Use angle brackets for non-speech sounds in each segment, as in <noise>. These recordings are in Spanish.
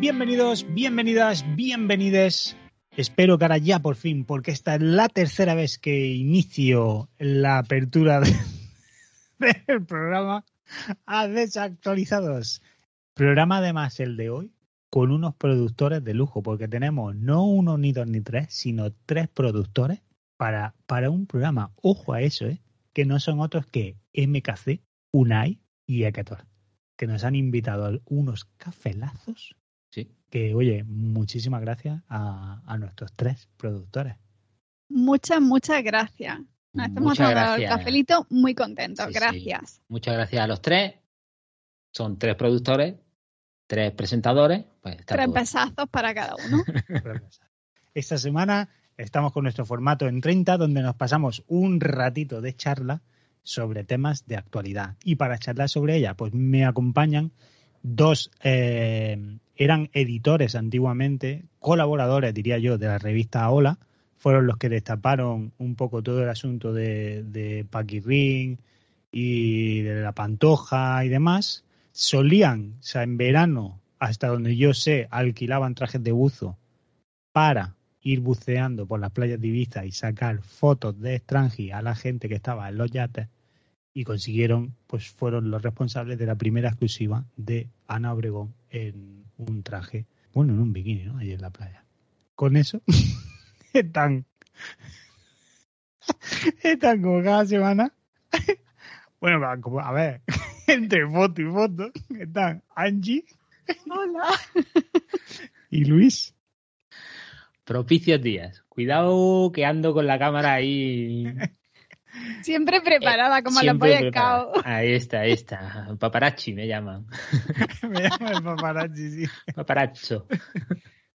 Bienvenidos, bienvenidas, bienvenides. Espero que ahora ya por fin, porque esta es la tercera vez que inicio la apertura de- <laughs> del programa a Desactualizados. Programa además el de hoy con unos productores de lujo, porque tenemos no uno, ni dos, ni tres, sino tres productores para, para un programa. Ojo a eso, ¿eh? que no son otros que MKC, Unai y Eketor que nos han invitado a unos cafelazos. Sí. Que, oye, muchísimas gracias a, a nuestros tres productores. Muchas, muchas gracias. Nos hemos tomado el gracias. cafelito muy contentos. Sí, sí. gracias. Muchas gracias a los tres. Son tres productores, tres presentadores. Pues está Tres todo. besazos para cada uno. <laughs> Esta semana estamos con nuestro formato en 30, donde nos pasamos un ratito de charla sobre temas de actualidad. Y para charlar sobre ella, pues me acompañan dos, eh, eran editores antiguamente, colaboradores, diría yo, de la revista Hola, fueron los que destaparon un poco todo el asunto de, de Paquirrín y de la Pantoja y demás. Solían, o sea, en verano, hasta donde yo sé, alquilaban trajes de buzo para ir buceando por las playas de Ibiza y sacar fotos de extranji a la gente que estaba en los yates y consiguieron, pues fueron los responsables de la primera exclusiva de Ana Obregón en un traje, bueno, en un bikini, ¿no? Allí en la playa. Con eso, <laughs> están, están <laughs> como cada semana, <laughs> bueno, como, a ver, entre foto y foto, están Angie Hola. y Luis. Propicios días. Cuidado que ando con la cámara ahí. Siempre preparada, como los siempre Boy preparada. Scouts. <laughs> Ahí está, ahí está. Paparazzi me llaman. <laughs> Me llaman el paparazzi, sí. Paparazzo.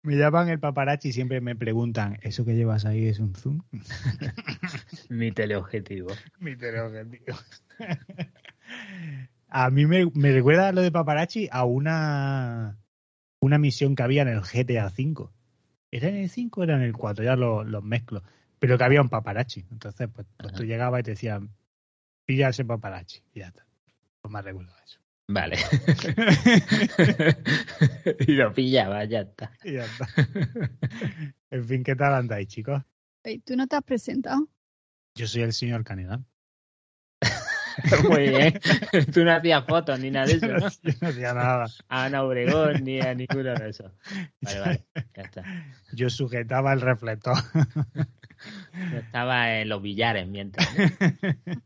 Me llaman el paparazzi y siempre me preguntan, ¿eso que llevas ahí es un zoom? <laughs> Mi teleobjetivo. Mi teleobjetivo. A mí me, me recuerda lo de paparazzi a una, una misión que había en el GTA V. ¿Era en el 5 o era en el 4? Ya los los mezclo. Pero que había un paparazzi. Entonces, pues, pues tú llegabas y te decían, pilla ese paparazzi. Y ya está. No me recuerdo eso. Vale. <laughs> <laughs> y lo pillaba, ya está. Y ya está. <laughs> En fin, ¿qué tal andáis, chicos? Ey, ¿Tú no te has presentado? Yo soy el señor Canedán. Muy bien. Tú no hacías fotos ni nada de eso, Yo ¿no? no, yo no hacía nada. A Ana Obregón ni a ninguno de esos. Vale, vale. Ya está. Yo sujetaba el reflector. <laughs> Yo estaba en los billares mientras. ¿no? <laughs>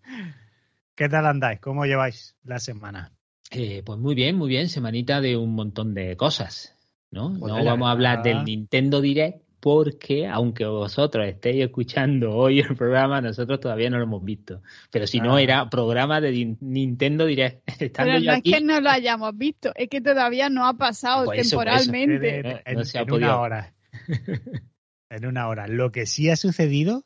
¿Qué tal andáis? ¿Cómo lleváis la semana? Eh, pues muy bien, muy bien. Semanita de un montón de cosas, ¿no? Pues no vamos a hablar del Nintendo Direct porque, aunque vosotros estéis escuchando <laughs> hoy el programa, nosotros todavía no lo hemos visto. Pero si no, Ah. era programa de Nintendo Direct. Estando Pero yo no aquí, es que no lo hayamos visto, es que todavía no ha pasado eso, por eso. temporalmente. En, No, en- no se ha en podido. una hora. En una hora. Lo que sí ha sucedido,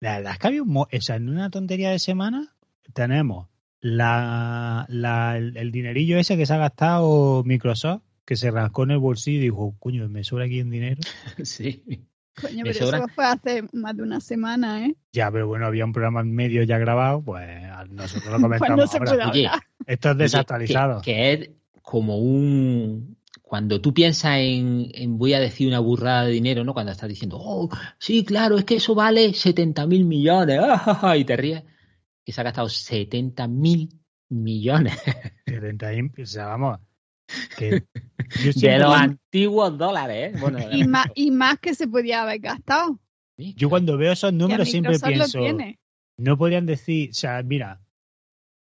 la verdad es que había un mo- o sea, en una tontería de semana tenemos la, la- el, el dinerillo ese que se ha gastado Microsoft, que se rascó en el bolsillo y dijo, coño, me sobra aquí en dinero. <laughs> sí. Coño, pero sobra- eso fue hace más de una semana, ¿eh? Ya, pero bueno, había un programa en medio ya grabado, pues nosotros lo <laughs> Pues comentamos no se ahora. puede Oye, hablar. Esto es Oye, desactualizado. Que, que es como un. Cuando tú piensas en, en voy a decir una burrada de dinero, ¿no? Cuando estás diciendo, oh, sí, claro, es que eso vale 70 mil millones, <laughs> ah, y te ríes, que se ha gastado 70 mil millones <laughs> 70 y- o sea, vamos. Que <laughs> yo de los antiguos dólares, ¿eh? Bueno, Y más, y más que se podía haber gastado. yo cuando veo esos números siempre pienso, no podrían decir, o sea, mira,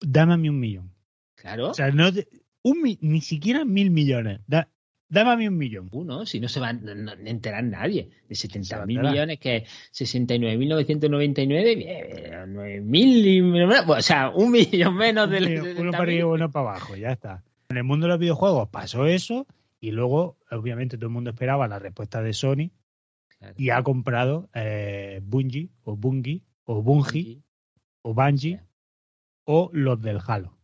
dame a mí un millón. Claro, O sea, no, te- un, ni siquiera mil millones. Da- dame a mí un millón. uno, si no se va a no- enterar nadie. De 70 mil millones, que es 69.999, 9.000, y- bueno, o sea, un millón menos de Uno- uno para arriba, uno para abajo, ya está. En el mundo de los videojuegos pasó eso y luego, obviamente, todo el mundo esperaba la respuesta de Sony y ha comprado eh, Bungie o Bungie o Bungie o Bungie o los del Halo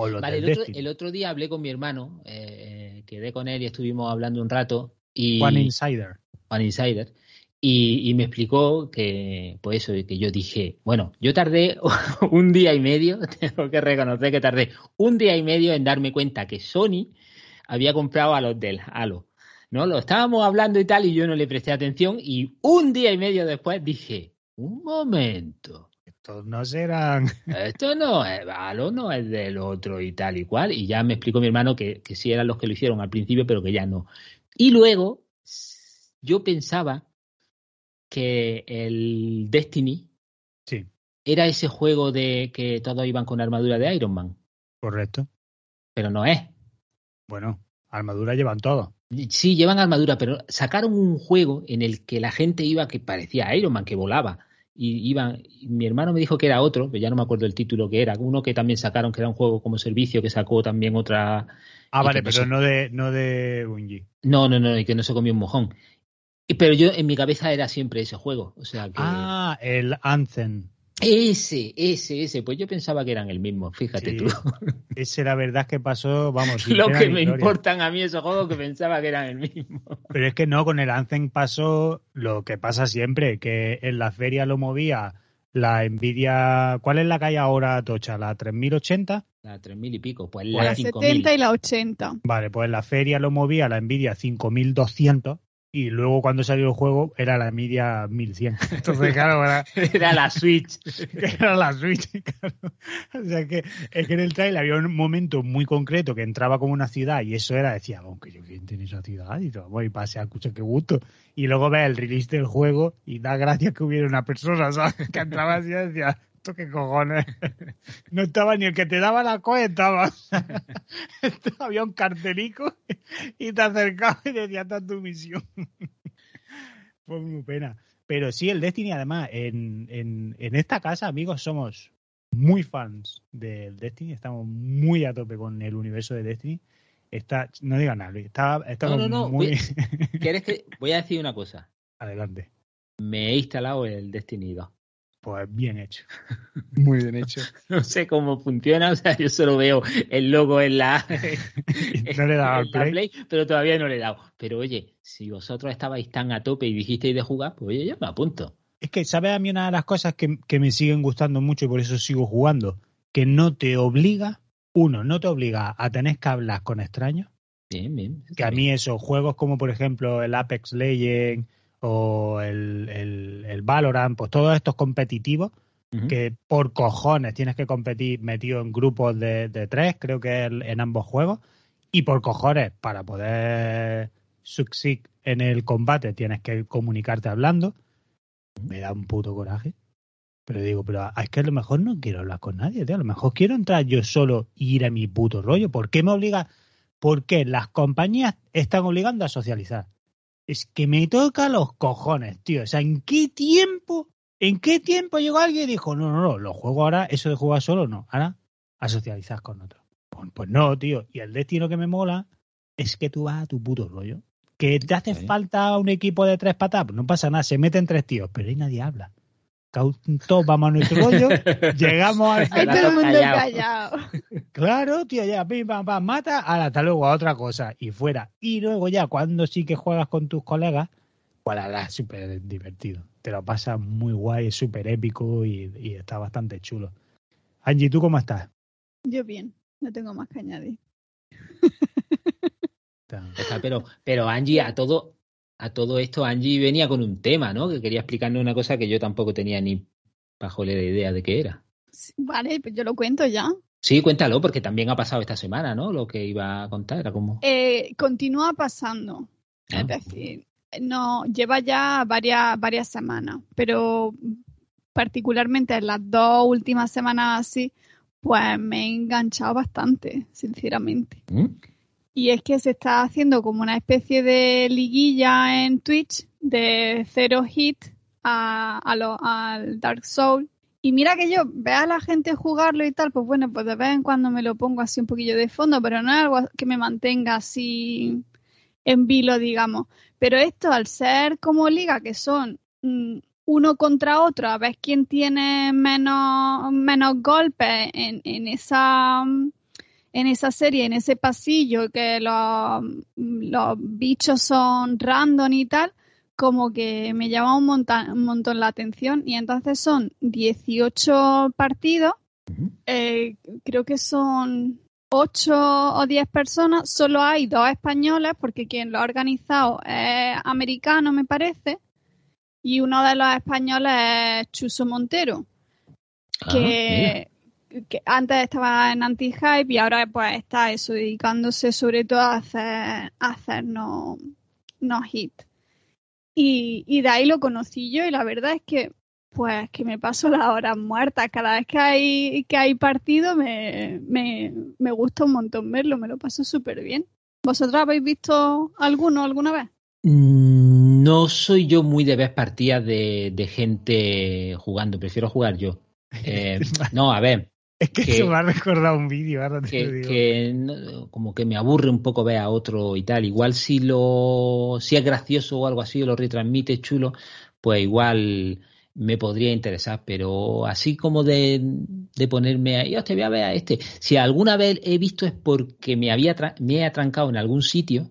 o Vale, otro, el otro día hablé con mi hermano, eh, quedé con él y estuvimos hablando un rato. Y, One Insider. One Insider. Y, y me explicó que, pues eso, que yo dije, bueno, yo tardé <laughs> un día y medio, <laughs> tengo que reconocer que tardé un día y medio en darme cuenta que Sony había comprado a los del Halo. ¿No? Lo estábamos hablando y tal, y yo no le presté atención, y un día y medio después dije, un momento. Estos no serán. <laughs> Esto no es Halo, no es del otro y tal y cual. Y ya me explicó mi hermano que, que sí eran los que lo hicieron al principio, pero que ya no. Y luego yo pensaba que el Destiny Sí, era ese juego de que todos iban con armadura de Iron Man, correcto. pero no es. Bueno, armadura llevan todo. Sí, llevan armadura, pero sacaron un juego en el que la gente iba que parecía Iron Man, que volaba. Y iban, y mi hermano me dijo que era otro, pero ya no me acuerdo el título que era. Uno que también sacaron, que era un juego como servicio, que sacó también otra. Ah, vale, pero no de, no de Bungie. No, no, no, y que no se comió un mojón. Y- Pero yo en mi cabeza era siempre ese juego. O sea que. Ah, el Anthem. Ese, ese, ese. Pues yo pensaba que eran el mismo, fíjate Sí, tú. Ese la verdad es que pasó, vamos, <laughs> Lo que me gloria. importan a mí esos juegos que pensaba que eran el mismo. <laughs> Pero es que no, con el Anthem pasó lo que pasa siempre, que en la feria lo movía la Nvidia. ¿Cuál es la que hay ahora, Tocha? ¿La 3080? La tres mil y pico, pues Pues la La cinco mil. 70 y la 80. Vale, pues en la feria lo movía la Nvidia 5200 y luego cuando salió el juego era la Nvidia 1100. <laughs> Entonces, claro, era, <laughs> Era la Switch. <laughs> era la Switch, claro. O sea que es que en el trailer había un momento muy concreto que entraba como una ciudad y eso era, decía, aunque yo quién tiene esa ciudad y todo, voy y pase a escuchar qué gusto. Y luego ves el release del juego y da gracias que hubiera una persona, ¿sabes? Que entraba así y decía, ¿esto qué cojones? <laughs> No estaba ni el que te daba la coa, estaba. <laughs> había un cartelico y te acercaba y decía, esta es tu misión. <laughs> Fue muy pena. Pero sí, el Destiny, además, en, en, en esta casa, amigos, somos muy fans del Destiny, estamos muy a tope con el universo de Destiny. Está, no digan nada, Luis, está, No, no, no, muy ¿Quieres que.? Voy a decir una cosa. adelante. Me he instalado el Destiny 2. Pues bien hecho. Muy bien hecho. <laughs> No sé cómo funciona, o sea, yo solo veo el logo en la, <laughs> No le he dado al play. pero todavía no le he dado. Pero oye, si vosotros estabais tan a tope y dijisteis de jugar, pues oye, yo me apunto. Es que, ¿sabes a mí una de las cosas que, que me siguen gustando mucho y por eso sigo jugando? Que no te obliga, uno, no te obliga a tener que hablar con extraños. Bien, bien. Que a mí esos juegos como por ejemplo el Apex Legends o el, el, el Valorant, pues todos estos competitivos, que por cojones tienes que competir metido en grupos de, de tres, creo que en ambos juegos, y por cojones para poder succeed en el combate tienes que comunicarte hablando, me da un puto coraje. Pero digo, pero es que a lo mejor no quiero hablar con nadie, tío. A lo mejor quiero entrar yo solo e ir a mi puto rollo. ¿Por qué me obliga? ¿Por qué las compañías están obligando a socializar? Es que me toca los cojones, tío. O sea, ¿en qué tiempo? ¿En qué tiempo llegó alguien y dijo, no, no, no, los juegos ahora, eso de jugar solo, no, ahora a socializar con otros? Pues, pues no, tío. Y el destino que me mola es que tú vas a tu puto rollo. Que te hace falta un equipo de tres patas, pues no pasa nada, se meten tres tíos, pero ahí nadie habla. Todos vamos a nuestro rollo, <laughs> llegamos al Ahí Ahora todo el mundo callado. callado. Claro, tío, ya, pim, pam, pam, mata, ahora hasta luego a otra cosa y fuera. Y luego ya, cuando sí que juegas con tus colegas, Voilà, es súper divertido. Te lo pasas muy guay, es súper épico y, y está bastante chulo. Angie, ¿tú cómo estás? Yo bien, no tengo más que añadir. Está, pero, pero Angie, a todo, a todo esto, Angie venía con un tema, ¿no? Que quería explicarnos una cosa que yo tampoco tenía ni bajo la idea de qué era. Sí, Vale, pues yo lo cuento ya. Sí, cuéntalo, porque también ha pasado esta semana, ¿no? Lo que iba a contar era como. Eh, continúa pasando. Ah. Es decir, no, lleva ya varias, varias semanas, pero particularmente en las dos últimas semanas así, pues me he enganchado bastante, sinceramente. ¿Mm? Y es que se está haciendo como una especie de liguilla en Twitch de cero hit a, al Dark Soul. Y mira que yo vea a la gente jugarlo y tal, pues bueno, pues de vez en cuando me lo pongo así un poquillo de fondo, pero no es algo que me mantenga así en vilo, digamos. Pero esto, al ser como liga, que son mm, uno contra otro, a ver quién tiene menos, menos golpes en, en esa en esa serie, en ese pasillo, que los, los bichos son random y tal, como que me llama un, monta- un montón la atención. Y entonces son 18 partidos, eh, creo que son 8 o 10 personas, solo hay dos españoles, porque quien lo ha organizado es americano, me parece, y uno de los españoles es Chuso Montero Ah, que, que antes estaba en anti-hype y ahora pues está eso, dedicándose sobre todo a hacer, a hacer no, no hit. Y, y de ahí lo conocí yo y la verdad es que pues que me paso las horas muertas. Cada vez que hay, que hay partido me, me, me gusta un montón verlo, me lo paso súper bien. ¿Vosotros habéis visto alguno alguna vez? Mm, No soy yo muy de ver partidas de, de gente jugando, prefiero jugar yo. <laughs> Eh, no, a ver, Es que Que- se me ha recordado un vídeo, ahora te lo que, digo. que no- como que me aburre un poco ver a otro y tal. Igual si lo si es gracioso o algo así o lo retransmite chulo, pues igual me podría interesar, pero así como de, de ponerme ahí, "Hostia, voy a ver a este. Si alguna vez he visto es porque me había me he atrancado en algún sitio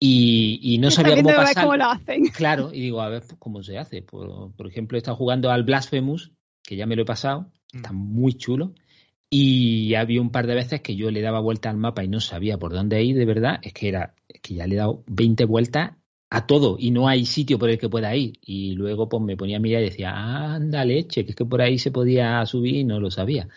y, y no Está sabía cómo a pasar. cómo lo hacen. <laughs> Claro, y digo, a ver pues, cómo se hace. Por, por ejemplo, he estado jugando al Blasphemous, que ya me lo he pasado, está muy chulo. Y había un par de veces que yo le daba vuelta al mapa y no sabía por dónde ir, de verdad. Es que era, es que ya le he dado 20 vueltas a todo y no hay sitio por el que pueda ir. Y luego pues me ponía a mirar y decía, anda leche, que es que por ahí se podía subir y no lo sabía.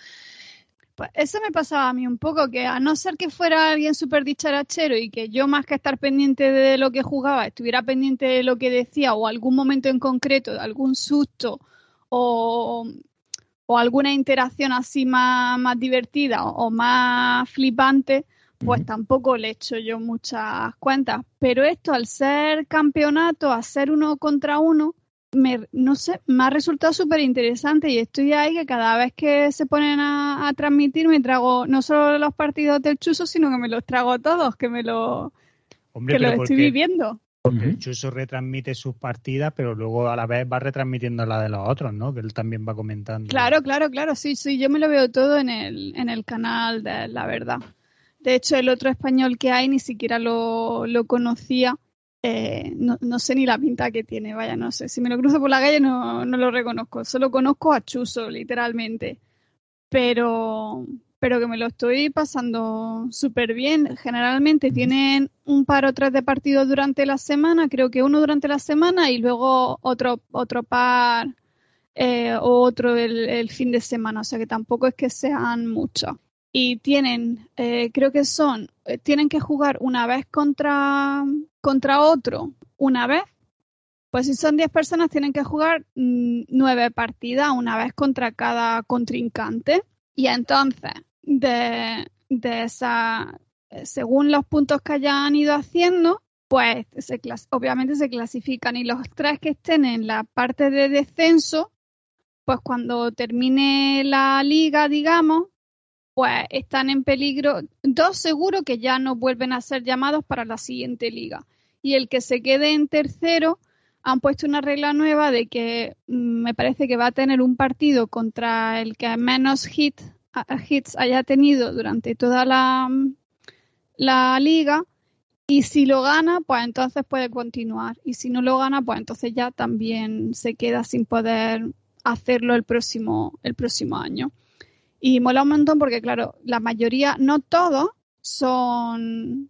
Pues eso me pasaba a mí un poco, que a no ser que fuera alguien súper dicharachero y que yo más que estar pendiente de lo que jugaba, estuviera pendiente de lo que decía o algún momento en concreto, de algún susto o, o alguna interacción así más, más divertida o, o más flipante, pues tampoco le echo yo muchas cuentas. Pero esto, al ser campeonato, a ser uno contra uno, me, no sé, me ha resultado súper interesante y estoy ahí que cada vez que se ponen a, a transmitir me trago no solo los partidos del Chuso, sino que me los trago todos, que me lo, Hombre, que los estoy viviendo. Porque. Chuso retransmite sus partidas, pero luego a la vez va retransmitiendo la de los otros, ¿no? Que él también va comentando. Claro, claro, claro, sí, sí, yo me lo veo todo en el, en el canal de La Verdad. De hecho, el otro español que hay ni siquiera lo, lo conocía. Eh, no, no sé ni la pinta que tiene, vaya, no sé. Si me lo cruzo por la calle no, no lo reconozco. Solo conozco a Chuso, literalmente. Pero, pero que me lo estoy pasando súper bien. Generalmente tienen un par o tres de partidos durante la semana, creo que uno durante la semana y luego otro, otro par eh, o otro el, fin de semana. O sea que tampoco es que sean muchos. Y tienen, eh, creo que son, eh, tienen que jugar una vez contra, contra otro, una vez. Pues si son 10 personas, tienen que jugar mm, nueve partidas, una vez contra cada contrincante. Y entonces, de, de esa, eh, según los puntos que hayan ido haciendo, pues se obviamente se clasifican. Y los tres que estén en la parte de descenso, pues cuando termine la liga, digamos, pues están en peligro. Dos seguro que ya no vuelven a ser llamados para la siguiente liga. Y el que se quede en tercero han puesto una regla nueva de que mm, me parece que va a tener un partido contra el que menos hit, hits haya tenido durante toda la, la liga Y si lo gana, pues entonces puede continuar. Y si no lo gana, pues entonces ya también se queda sin poder hacerlo el próximo, el próximo año. Y mola un montón porque, claro, la mayoría, no todos, son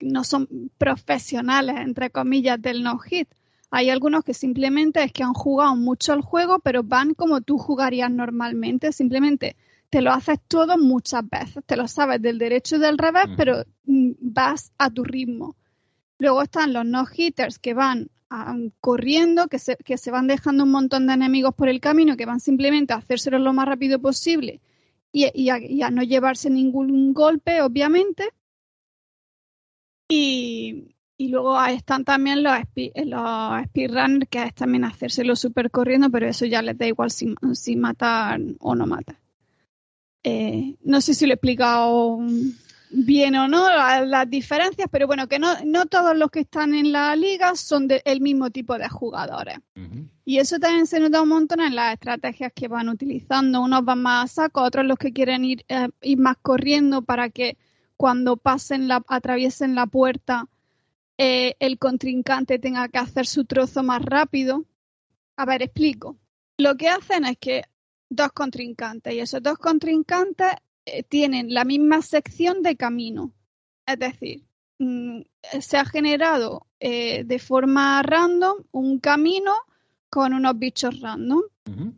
no son profesionales, entre comillas, del no-hit. Hay algunos que simplemente es que han jugado mucho el juego, pero van como tú jugarías normalmente, simplemente te lo haces todo muchas veces, te lo sabes del derecho y del revés, pero mm, vas a tu ritmo. Luego están los no-hitters que van corriendo, que se, que se van dejando un montón de enemigos por el camino, que van simplemente a hacérselo lo más rápido posible y, a, no llevarse ningún golpe, obviamente. Y, luego están también los, los speedrunners, que es también hacérselo súper corriendo, pero eso ya les da igual si, si matan o no matan. Eh, no sé si lo he explicado bien o no las, diferencias, pero bueno, que no, no todos los que están en la liga son del mismo tipo de jugadores. Y eso también se nota un montón en las estrategias que van utilizando. Unos van más a saco, otros los que quieren ir, eh, ir más corriendo para que cuando pasen la, atraviesen la puerta, eh, el contrincante tenga que hacer su trozo más rápido. A ver, explico. Lo que hacen es que dos contrincantes y esos dos contrincantes eh, tienen la misma sección de camino. Es decir, mm, se ha generado eh, de forma random un camino con unos bichos random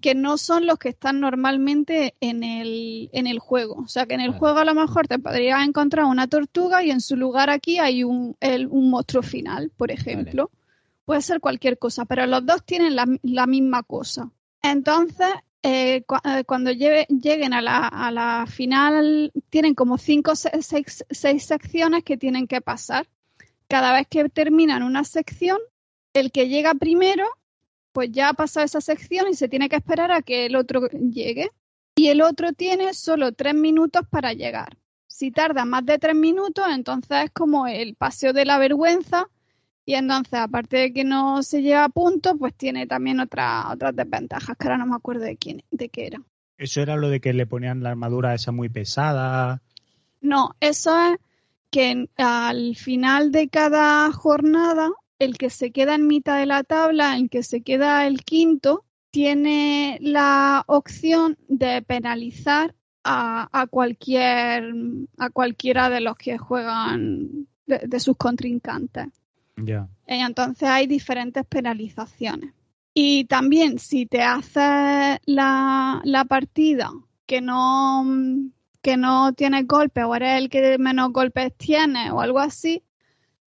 que no son los que están normalmente en el, en el juego. O sea que en el juego a lo mejor te podrías encontrar una tortuga y en su lugar aquí hay un, un monstruo final, por ejemplo. Puede ser cualquier cosa, pero los dos tienen la, la misma cosa. Entonces, eh, eh, cuando lleguen a la, final, tienen como cinco o seis, secciones que tienen que pasar. Cada vez que terminan una sección, el que llega primero, pues ya ha pasado esa sección y se tiene que esperar a que el otro llegue. Y el otro tiene solo tres minutos para llegar. Si tarda más de tres minutos, entonces es como el paseo de la vergüenza y entonces, aparte de que no se lleva a punto, pues tiene también otra, otras desventajas, que ahora no me acuerdo de quién, de qué era. ¿Eso era lo de que le ponían la armadura esa muy pesada? No, eso es que al final de cada jornada, el que se queda en mitad de la tabla, el que se queda el quinto, tiene la opción de penalizar a, cualquier a cualquiera de los que juegan de sus contrincantes. Ya. Y entonces hay diferentes penalizaciones. Y también si te haces la, la partida que no, que no tienes golpes o eres el que menos golpes tiene o algo así,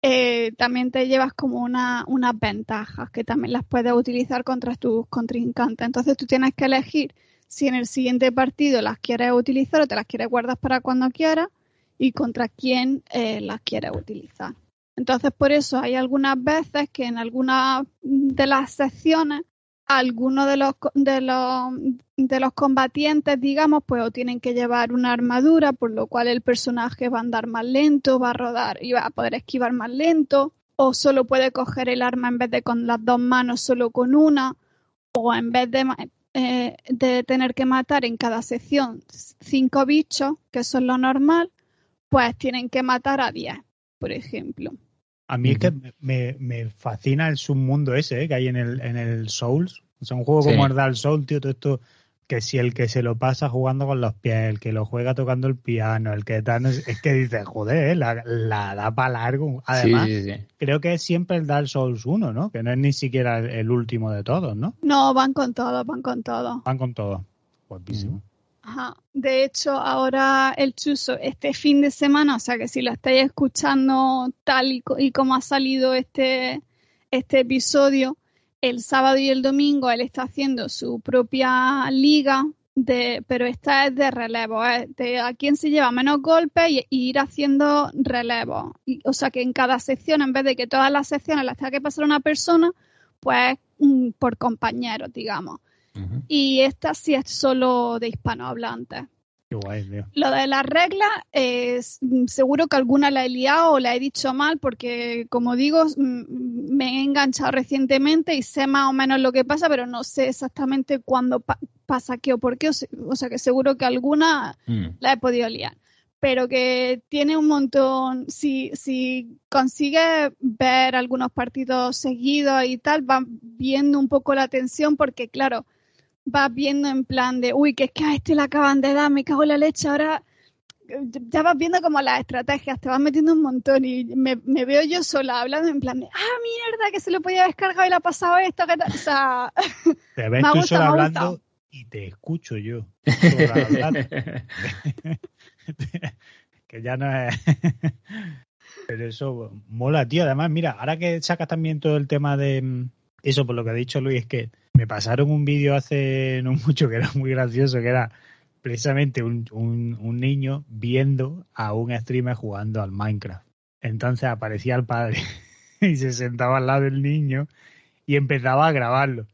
eh, también te llevas como una, unas ventajas que también las puedes utilizar contra tus contrincantes. Entonces tú tienes que elegir si en el siguiente partido las quieres utilizar o te las quieres guardar para cuando quieras y contra quién eh, las quieres utilizar. Entonces, por eso hay algunas veces que en algunas de las secciones algunos de los, de los, de los combatientes, digamos, pues o tienen que llevar una armadura, por lo cual el personaje va a andar más lento, va a rodar y va a poder esquivar más lento, o solo puede coger el arma en vez de con las dos manos, solo con una, o en vez de, eh, de tener que matar en cada sección cinco bichos, que eso es lo normal, pues tienen que matar a diez por ejemplo. A mí es que me, me, fascina el submundo ese ¿eh? que hay en el, en el Souls. O sea, un juego como el Dark Souls, tío, todo esto, que si el que se lo pasa jugando con los pies, el que lo juega tocando el piano, el que tal, es que dices, joder, ¿eh? la, la, da para largo. Además, creo que es siempre el Dark Souls 1, ¿no? Que no es ni siquiera el, último de todos, ¿no? No, van con todo, van con todo. Van con todo. Guapísimo. Ajá. De hecho, ahora el chuso este fin de semana, o sea que si lo estáis escuchando tal y, como ha salido este, este episodio, el sábado y el domingo él está haciendo su propia liga, de, pero esta es de relevo, de a quién se lleva menos golpes y, ir haciendo relevo. o sea que en cada sección, en vez de que todas las secciones las tenga que pasar una persona, pues mm, por compañeros, digamos. Y esta sí es solo de hispanohablantes. Qué guay, Lo de las reglas, es, seguro que alguna la he liado o la he dicho mal porque, como digo, me he enganchado recientemente y sé más o menos lo que pasa, pero no sé exactamente cuándo pasa qué o por qué. O sea, que seguro que alguna mm. la he podido liar. pero que tiene un montón, si, si consigue ver algunos partidos seguidos y tal, va viendo un poco la tensión porque, claro, va viendo en plan de, uy, que es que a este le acaban de dar, me cago en la leche, ahora ya vas viendo como las estrategias, te vas metiendo un montón y me, veo yo sola hablando en plan de, ah, mierda, que se lo podía haber descargado y le ha pasado esto, que O sea, <laughs> te ves tú sola hablando y te escucho yo. <laughs> que ya no es. <laughs> Pero eso mola, tío. Además, mira, ahora que sacas también todo el tema de mm, eso, por lo que ha dicho Luis, es que me pasaron un vídeo hace <laughs> no mucho que era muy gracioso, que era precisamente un, un, niño viendo a un streamer jugando al Minecraft. Entonces aparecía el padre <laughs> y se sentaba al lado del niño y empezaba a grabarlo.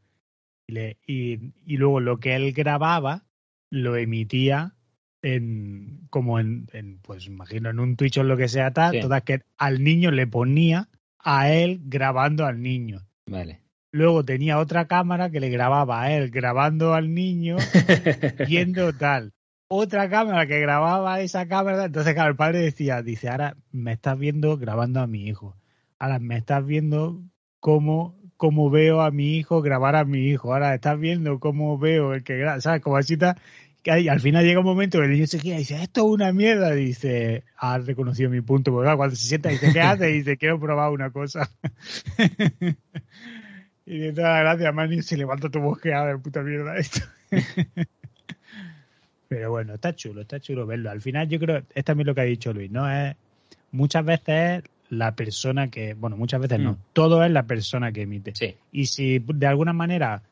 Y, y, luego lo que él grababa lo emitía en como en, en, pues imagino en un Twitch o lo que sea tal, todas que al niño le ponía a él grabando al niño. Vale. Luego tenía otra cámara que le grababa a él grabando al niño <laughs> viendo tal. Otra cámara que grababa esa cámara. Entonces, claro, el padre decía, dice, ahora me estás viendo grabando a mi hijo. Ahora me estás viendo cómo, cómo veo a mi hijo grabar a mi hijo. Ahora estás viendo cómo veo el que graba. ¿Sabes? Como así está que al final llega un momento que el niño se gira y dice, esto es una mierda. dice, has reconocido mi punto. Porque cuando se sienta y dice, ¿qué <laughs> hace? Y dice, quiero probar una cosa. <laughs> y de todas las gracias, Manny, se levanta tu bosqueada de puta mierda <laughs> esto. Pero bueno, está chulo, está chulo verlo. Al final yo creo, es también lo que ha dicho Luis, ¿no? Es, muchas veces la persona que, bueno, muchas veces no, mm. todo es la persona que emite. Y si de alguna manera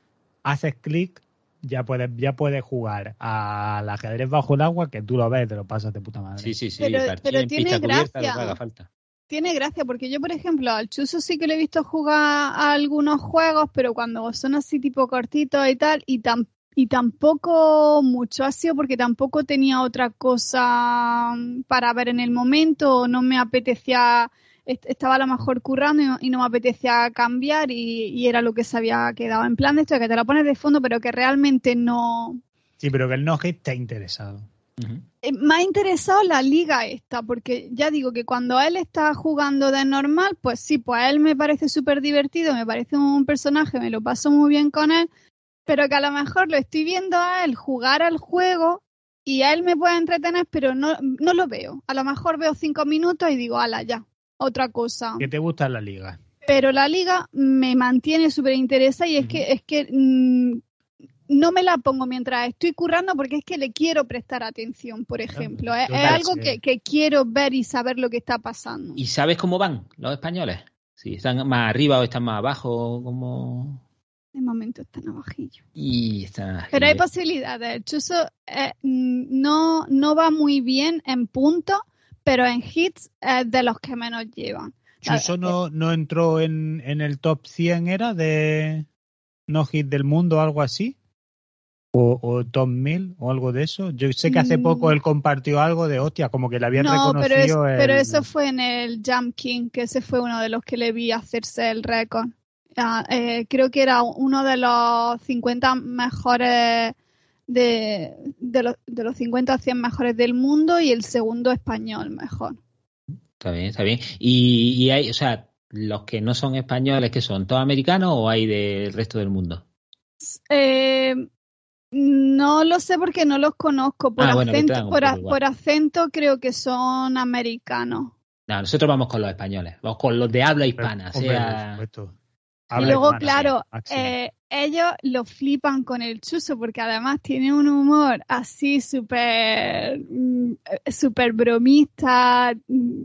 haces clic, ya puedes, ya puedes jugar al ajedrez bajo el agua, que tú lo ves, te lo pasas de puta madre. Sí, sí, sí. Pero, tiene gracia. Tiene gracia, porque yo, por ejemplo, al Chuso sí que le he visto jugar a algunos juegos, pero cuando son así tipo cortitos y tal, y, y tampoco mucho ha sido porque tampoco tenía otra cosa para ver en el momento, no me apetecía estaba a lo mejor currando y no, me apetecía cambiar y, era lo que se había quedado. En plan de esto, que te lo pones de fondo, pero que realmente no. Sí, pero que el no hit te ha interesado. Eh, me ha interesado la liga esta, porque ya digo que cuando él está jugando de normal, pues sí, pues a él me parece súper divertido, me parece un personaje, me lo paso muy bien con él, pero que a lo mejor lo estoy viendo a él jugar al juego y a él me puede entretener, pero no, no lo veo. A lo mejor veo cinco minutos y digo, ala, ya, otra cosa. ¿Qué te gusta la liga? Pero la liga me mantiene súper interesada y es que, es que mm, no me la pongo mientras estoy currando porque es que le quiero prestar atención, por ejemplo. Es, algo que, quiero ver y saber lo que está pasando. ¿Y sabes cómo van los españoles? Si están más arriba o están más abajo, como... De momento están abajillo. Y están Pero hay posibilidades. El Chuso eh, no, no va muy bien en puntos pero en hits es de los que menos llevan. ¿Chuso no, no entró en, en, el top 100, era de no hit del mundo o algo así? O, o, top 1000 o algo de eso. Yo sé que hace poco mm. él compartió algo de hostia, como que le habían no, reconocido. Pero, pero eso fue en el Jump King, que ese fue uno de los que le vi hacerse el récord. Ah, eh, creo que era uno de los 50 mejores de, de, los, de los 50 a 100 mejores del mundo y el segundo español mejor. Está bien, está bien. Y, hay, o sea, los que no son españoles, que son todos americanos o hay del resto del mundo? Eh, no lo sé porque no los conozco. Por, ah, acento, por, acento creo que son americanos. No, nosotros vamos con los españoles, vamos con los de habla hispana. sea y luego, claro, eh, ellos lo flipan con el chuso porque además tiene un humor así súper mm, super bromista, mm,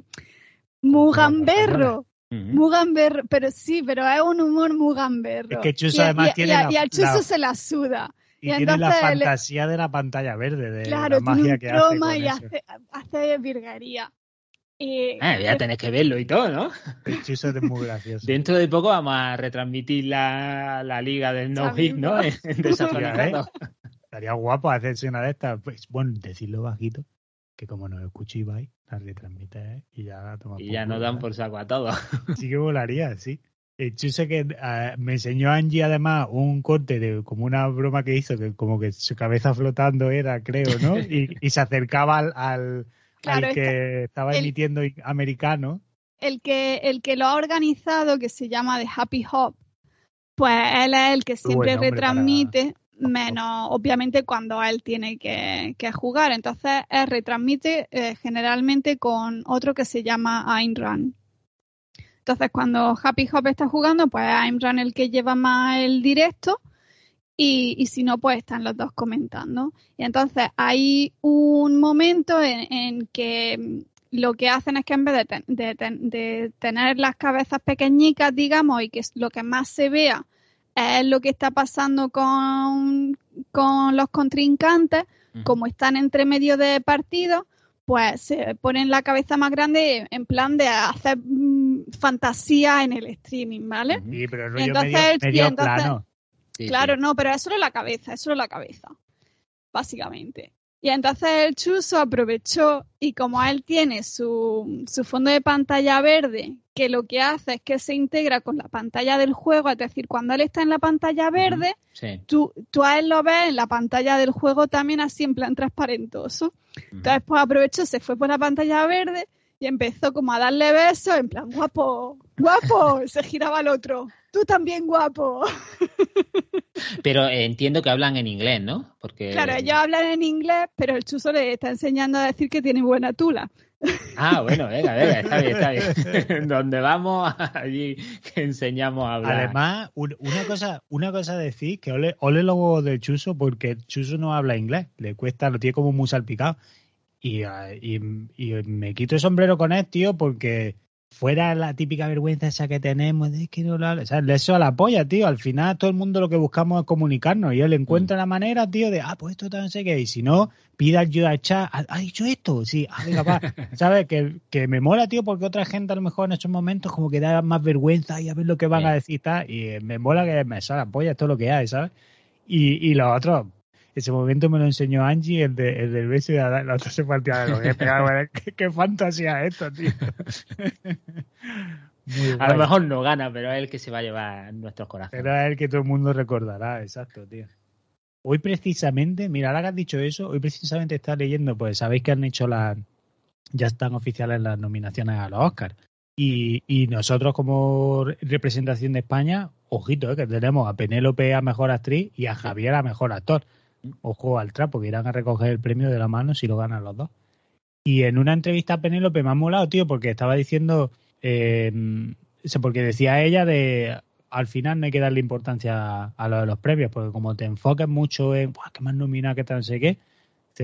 mugamberro. Mugamberro, pero sí, pero es un humor mugamberro. Es que Chuso además tiene y, al Chuso se la suda. Y, tiene la fantasía de la pantalla verde, de la magia que hace. y hace, hace virguería. Eh, ya tenés que verlo y todo, ¿no? Chuso es muy gracioso. <laughs> Dentro de poco vamos a retransmitir la, la liga del no hit, ¿no? En, <laughs> Estaría guapo hacerse una de estas. Pues, bueno, decirlo bajito, que como nos escucháis, la retransmite y ya Y ya nos dan por saco a todo. Sí que volaría, sí. El chuso que uh, me enseñó Angie además un corte de como una broma que hizo, que como que su cabeza flotando era, creo, ¿no? <laughs> Y, y se acercaba al Claro, al esta- que estaba el- emitiendo americano. el que, el que lo ha organizado, que se llama The Happy Hop, pues él es el que siempre retransmite, menos obviamente cuando él tiene que, que jugar. Entonces él retransmite eh, generalmente con otro que se llama Ayn Rand. Entonces cuando Happy Hop está jugando, pues Rand el que lleva más el directo. Y, y si no, pues están los dos comentando. Y entonces hay un momento en, en que lo que hacen es que en vez de, ten- de ten- de tener las cabezas pequeñicas, digamos, y que lo que más se vea es lo que está pasando con, con los contrincantes, como están entre medio de partidos, pues se ponen la cabeza más grande en plan de hacer mm, fantasía en el streaming, ¿vale? Sí, pero rollo entonces- medio, y medio entonces- plano. Sí, Claro, sí. no, pero es solo la cabeza, es solo la cabeza, básicamente. Y entonces el Chuso aprovechó y como él tiene su, su fondo de pantalla verde, que lo que hace es que se integra con la pantalla del juego, es decir, cuando él está en la pantalla verde, Sí. tú, tú a él lo ves en la pantalla del juego también así en plan transparentoso. Entonces pues aprovechó, se fue por la pantalla verde y empezó como a darle besos en plan, guapo, guapo, se giraba al otro, tú también guapo. <laughs> Pero eh, entiendo que hablan en inglés, ¿no? Porque Claro, ellos hablan en inglés, pero el chuso le está enseñando a decir que tiene buena tula. Ah, bueno, venga, venga, está bien, está bien. <laughs> Donde vamos, <laughs> allí que enseñamos a hablar. Además, un- una cosa, una cosa decir que ole, ole huevos del Chuso porque el Chuso no habla inglés, le cuesta, lo tiene como muy salpicado. Y, ah, y, y me quito el sombrero con él, tío, porque fuera la típica vergüenza esa que tenemos de que no lo. O sea, eso a la polla, tío. Al final todo el mundo lo que buscamos es comunicarnos y él encuentra la manera, tío, de, ah, pues esto no sé qué. Y si no, pida ayuda al chat. ¿Ha, ha dicho esto? Sí, ah, venga, va. <laughs> ¿Sabes? Que, que me mola, tío, porque otra gente a lo mejor en esos momentos como que da más vergüenza y a ver lo que van Sí. a decir tal. Y me mola que me sale la polla, esto es lo que hay, ¿sabes? Y, y los otros, ese momento me lo enseñó Angie, el, de, el del beso y la, la otra se partía de los bueno, ¿Qué, qué fantasía es esto, tío. <laughs> Muy A guay. lo mejor no gana, pero es el que se va a llevar nuestros corazones. Será el que todo el mundo recordará, exacto, tío. Hoy precisamente, mira, ahora que has dicho eso, hoy precisamente está leyendo, pues sabéis que han hecho las, ya están oficiales las nominaciones a los Oscars. Y, y nosotros como representación de España, ojito, eh, que tenemos a Penélope a Mejor Actriz y a Javier a Mejor Actor. Ojo al trapo, que irán a recoger el premio de la mano si lo ganan los dos. Y en una entrevista a Penélope me ha molado, tío, porque estaba diciendo, eh, porque decía ella de, al final no hay que darle importancia a, lo de los premios, porque como te enfoques mucho en, "Buah, que más nominado, que tal, no sé qué,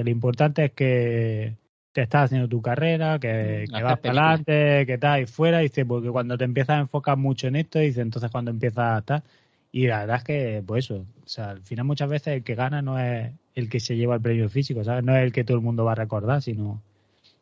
lo importante es que, que estás haciendo tu carrera, que, Mm, que vas para adelante, que tal, y fuera, dice, porque cuando te empiezas a enfocar mucho en esto, dice, entonces cuando empiezas a tal, y la verdad es que, pues eso, o sea, al final muchas veces el que gana no es el que se lleva el premio físico, ¿sabes? No es el que todo el mundo va a recordar, sino...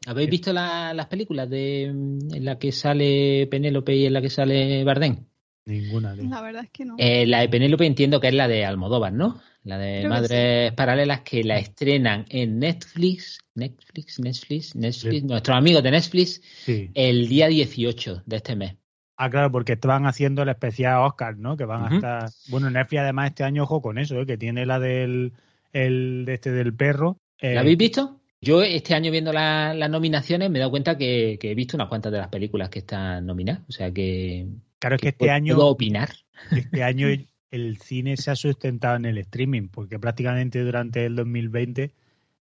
¿Habéis visto la- las películas de en la que sale Penélope y en la que sale Bardem? Ninguna, tío. La verdad es que no. Eh, la de Penélope entiendo que es la de Almodóvar, ¿no? La de Creo que Madres Paralelas que la estrenan en Netflix, Netflix, Netflix, Netflix, nuestros amigos de Netflix, Sí. el día 18 de este mes. Ah, claro, porque estaban haciendo el especial Oscar, ¿no? Que van Ujú. a estar. Bueno, Netflix además este año, ojo con eso, ¿eh? que tiene la del el este del perro. eh, ¿La habéis visto? Yo este año viendo la- las nominaciones me he dado cuenta que, que he visto unas cuantas de las películas que están nominadas. O sea que, Claro, es que este puedo- año, puedo opinar. este <laughs> año el cine se ha sustentado en el streaming, porque prácticamente durante el 2020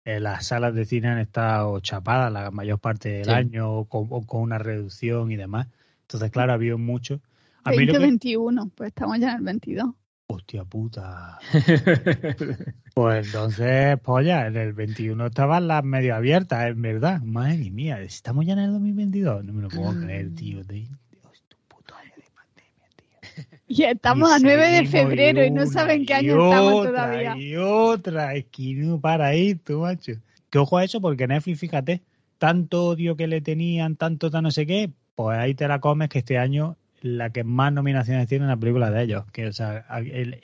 eh, las salas de cine han estado chapadas la mayor parte del Sí. año o con, o con una reducción y demás. Entonces, claro, ha habido mucho. A mí lo que- 2021, pues estamos ya en el 22. Hostia puta. <laughs> Pues entonces, polla, en el 21 estaban las medio abiertas, en verdad. Madre mía, estamos ya en el 2022. No me lo puedo creer, tío. De, Dios, tu puto año de pandemia, tío. Y estamos Y a 9 de febrero y no saben qué año estamos todavía. Y otra, es que no para tú, macho. Que ojo a eso, porque Netflix, fíjate, tanto odio que le tenían, tanto tan no sé qué, pues ahí te la comes que este año la que más nominaciones tiene es la película de ellos. Que, o sea,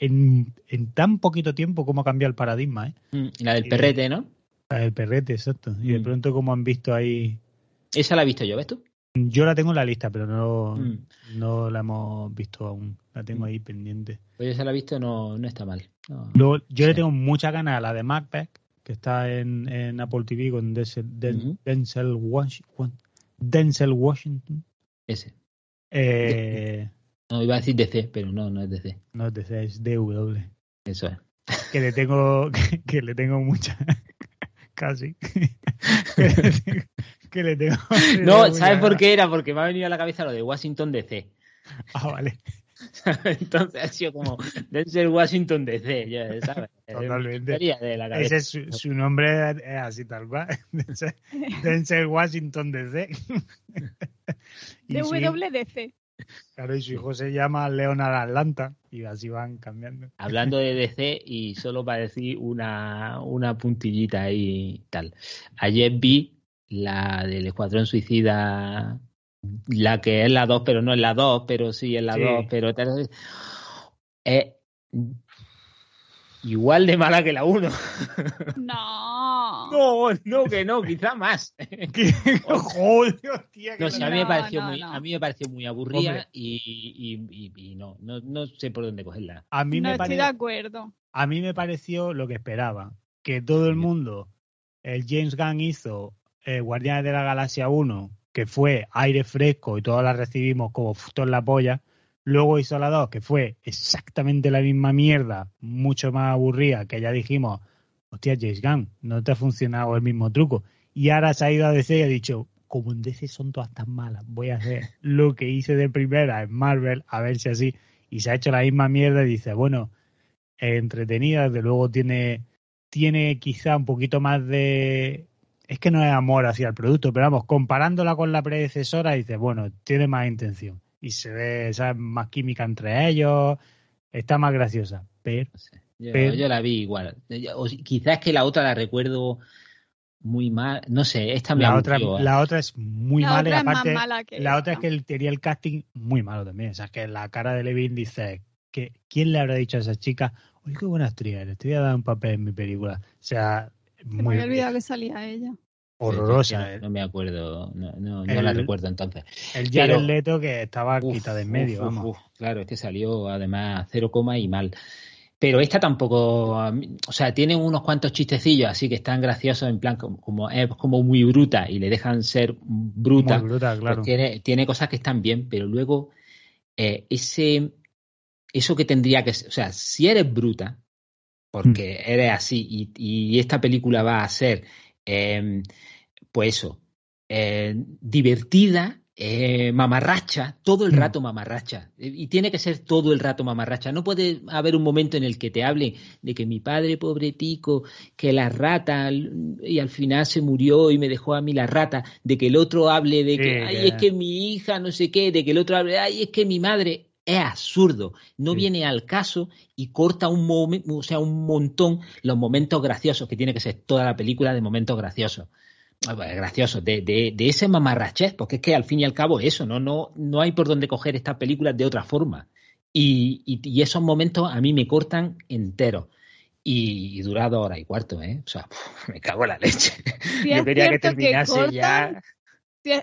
en, en tan poquito tiempo, cómo ha cambiado el paradigma, ¿eh? Mm, La del perrete, ¿no? El perrete, exacto. Y de Mm. pronto, como han visto ahí. Esa la he visto yo, ¿ves tú? Yo la tengo en la lista, pero no, Mm. no la hemos visto aún. La tengo Mm. ahí pendiente. Pues esa la he visto, no, no está mal. No. Luego, yo le tengo muchas ganas a la de Macbeth, que está en, en Apple TV con Denzel. Denzel, Washington, Denzel Washington. Ese. Eh, No, iba a decir DC, pero no, no es DC. no es DC, es DW. Eso es. Que le tengo, <laughs> que, que le tengo mucha, <laughs> casi. <laughs> que, le tengo, que le tengo- No, ¿sabes por qué era? Porque me ha venido a la cabeza lo de Washington DC. Ah, vale. <laughs> Entonces ha sido como Denzel Washington DC, ya sabes. Totalmente. De la. Ese es su, su nombre es así tal cual. <laughs> Denzel- Washington DC. <laughs> WDC. claro, y su hijo se llama Leonard Atlanta y así van cambiando. Hablando de DC y solo para decir una, una puntillita ahí tal. Ayer vi la del Escuadrón Suicida, la que es la 2, pero no es la 2, pero sí es la Sí. 2, pero tal. Es igual de mala que la 1. No. <laughs> No, no, que no, quizá más. <laughs> ¿Qué? <laughs> Joder, hostia, que No a mí me pareció no, muy, no. a mí me pareció muy aburrida y, y- y- y no, no, no sé por dónde cogerla. a mí no me estoy pare- de acuerdo. a mí me pareció lo que esperaba, que todo el mundo, el James Gunn hizo eh, Guardianes de la Galaxia 1, que fue aire fresco y todos la recibimos como en la polla, luego hizo la 2, que fue exactamente la misma mierda, mucho más aburrida, que ya dijimos, hostia, James Gunn, no te ha funcionado el mismo truco, y ahora se ha ido a DC y ha dicho, como en DC son todas tan malas, voy a hacer lo que hice de primera en Marvel, a ver si así, y se ha hecho la misma mierda y dice, bueno, entretenida, desde luego tiene, tiene quizá un poquito más de... Es que no es amor hacia el producto, pero vamos, comparándola con la predecesora, dices, bueno, tiene más intención. Y se ve, ¿sabes? Más química entre ellos, está más graciosa. Pero, No sé. Yo, Pero- yo la vi igual. Yo- quizás que la otra la recuerdo muy mal. No sé, esta me la otra, ¿eh? la otra es muy la mala y otra es más aparte mala que la otra es que él tenía el casting muy malo también. O sea, que la cara de Levin dice que ¿quién le habrá dicho a esa chica? Oye, qué buena actriz eres, te voy a dar un papel en mi película. O sea, Se me muy había olvidado que salía ella. horrorosa. No, eh. no me acuerdo, no, no, la recuerdo entonces. El Jared Pero- Leto que estaba Uf, quitado en uf, medio, uf, vamos. uf. Claro, es que salió además cero coma y mal. Pero esta tampoco, o sea, tiene unos cuantos chistecillos así que están graciosos en plan como, como es como muy bruta y le dejan ser bruta. Muy bruta, pues claro. tiene, tiene cosas que están bien, pero luego eh, ese eso que tendría que ser, o sea, si eres bruta, porque Hmm. eres así y, y esta película va a ser, eh, pues eso, eh, divertida, eh, mamarracha, todo el Mm. rato mamarracha. Y tiene que ser todo el rato mamarracha. No puede haber un momento en el que te hable de que mi padre pobretico, que la rata y al final se murió y me dejó a mí la rata, de que el otro hable de Sí, que, ay, que- es que mi hija no sé qué, de que el otro hable, ay, es que mi madre. Es absurdo, no Sí. viene al caso y corta un momento, o sea, un montón los momentos graciosos, que tiene que ser toda la película de momentos graciosos Ah, bueno, graciosos, de, de, de ese mamarrachez, porque es que al fin y al cabo eso, no, no, no hay por dónde coger estas películas de otra forma. Y, y, y esos momentos a mí me cortan enteros. Y, y dura dos horas y cuarto, ¿eh? O sea, <laughs> me cago en la leche. Yo quería que terminase cortan, ya.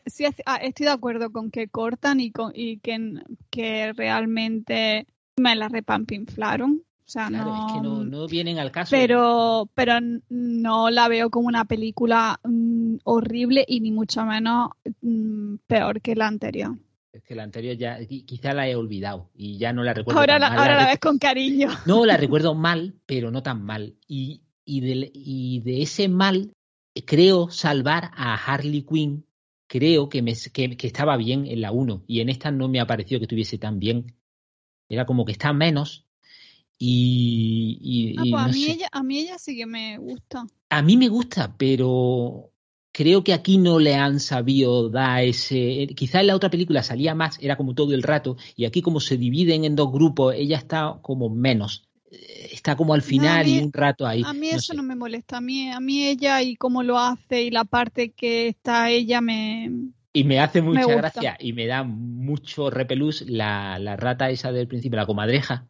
Sí ah, estoy de acuerdo con que cortan y, con, y que, que realmente me la repampinflaron. O sea, Claro, no, es que no, no vienen al caso. pero, pero no la veo como una película mm, horrible y ni mucho menos mm, peor que la anterior. Es que la anterior ya, qui- quizá la he olvidado y ya no la recuerdo. Ahora tan la, mal. ahora la ves con cariño. <laughs> No, la recuerdo mal, pero no tan mal. Y, y, de, y de ese mal eh, creo salvar a Harley Quinn. Creo que, me, que, que estaba bien en la 1 y en esta no me ha parecido que estuviese tan bien. Era como que está menos. Y, y- Ah, y pues a, mí sé. ella, a mí ella sí que me gusta. A mí me gusta, pero creo que aquí no le han sabido dar ese. Quizá en la otra película salía más, era como todo el rato, y aquí como se dividen en dos grupos, ella está como menos. Está como al final mí- y un rato ahí. A mí no eso sé. no me molesta. A mí, a mí ella y cómo lo hace y la parte que está ella me... Y me hace mucha gracia y me da mucho repelús la, la rata esa del principio, la comadreja.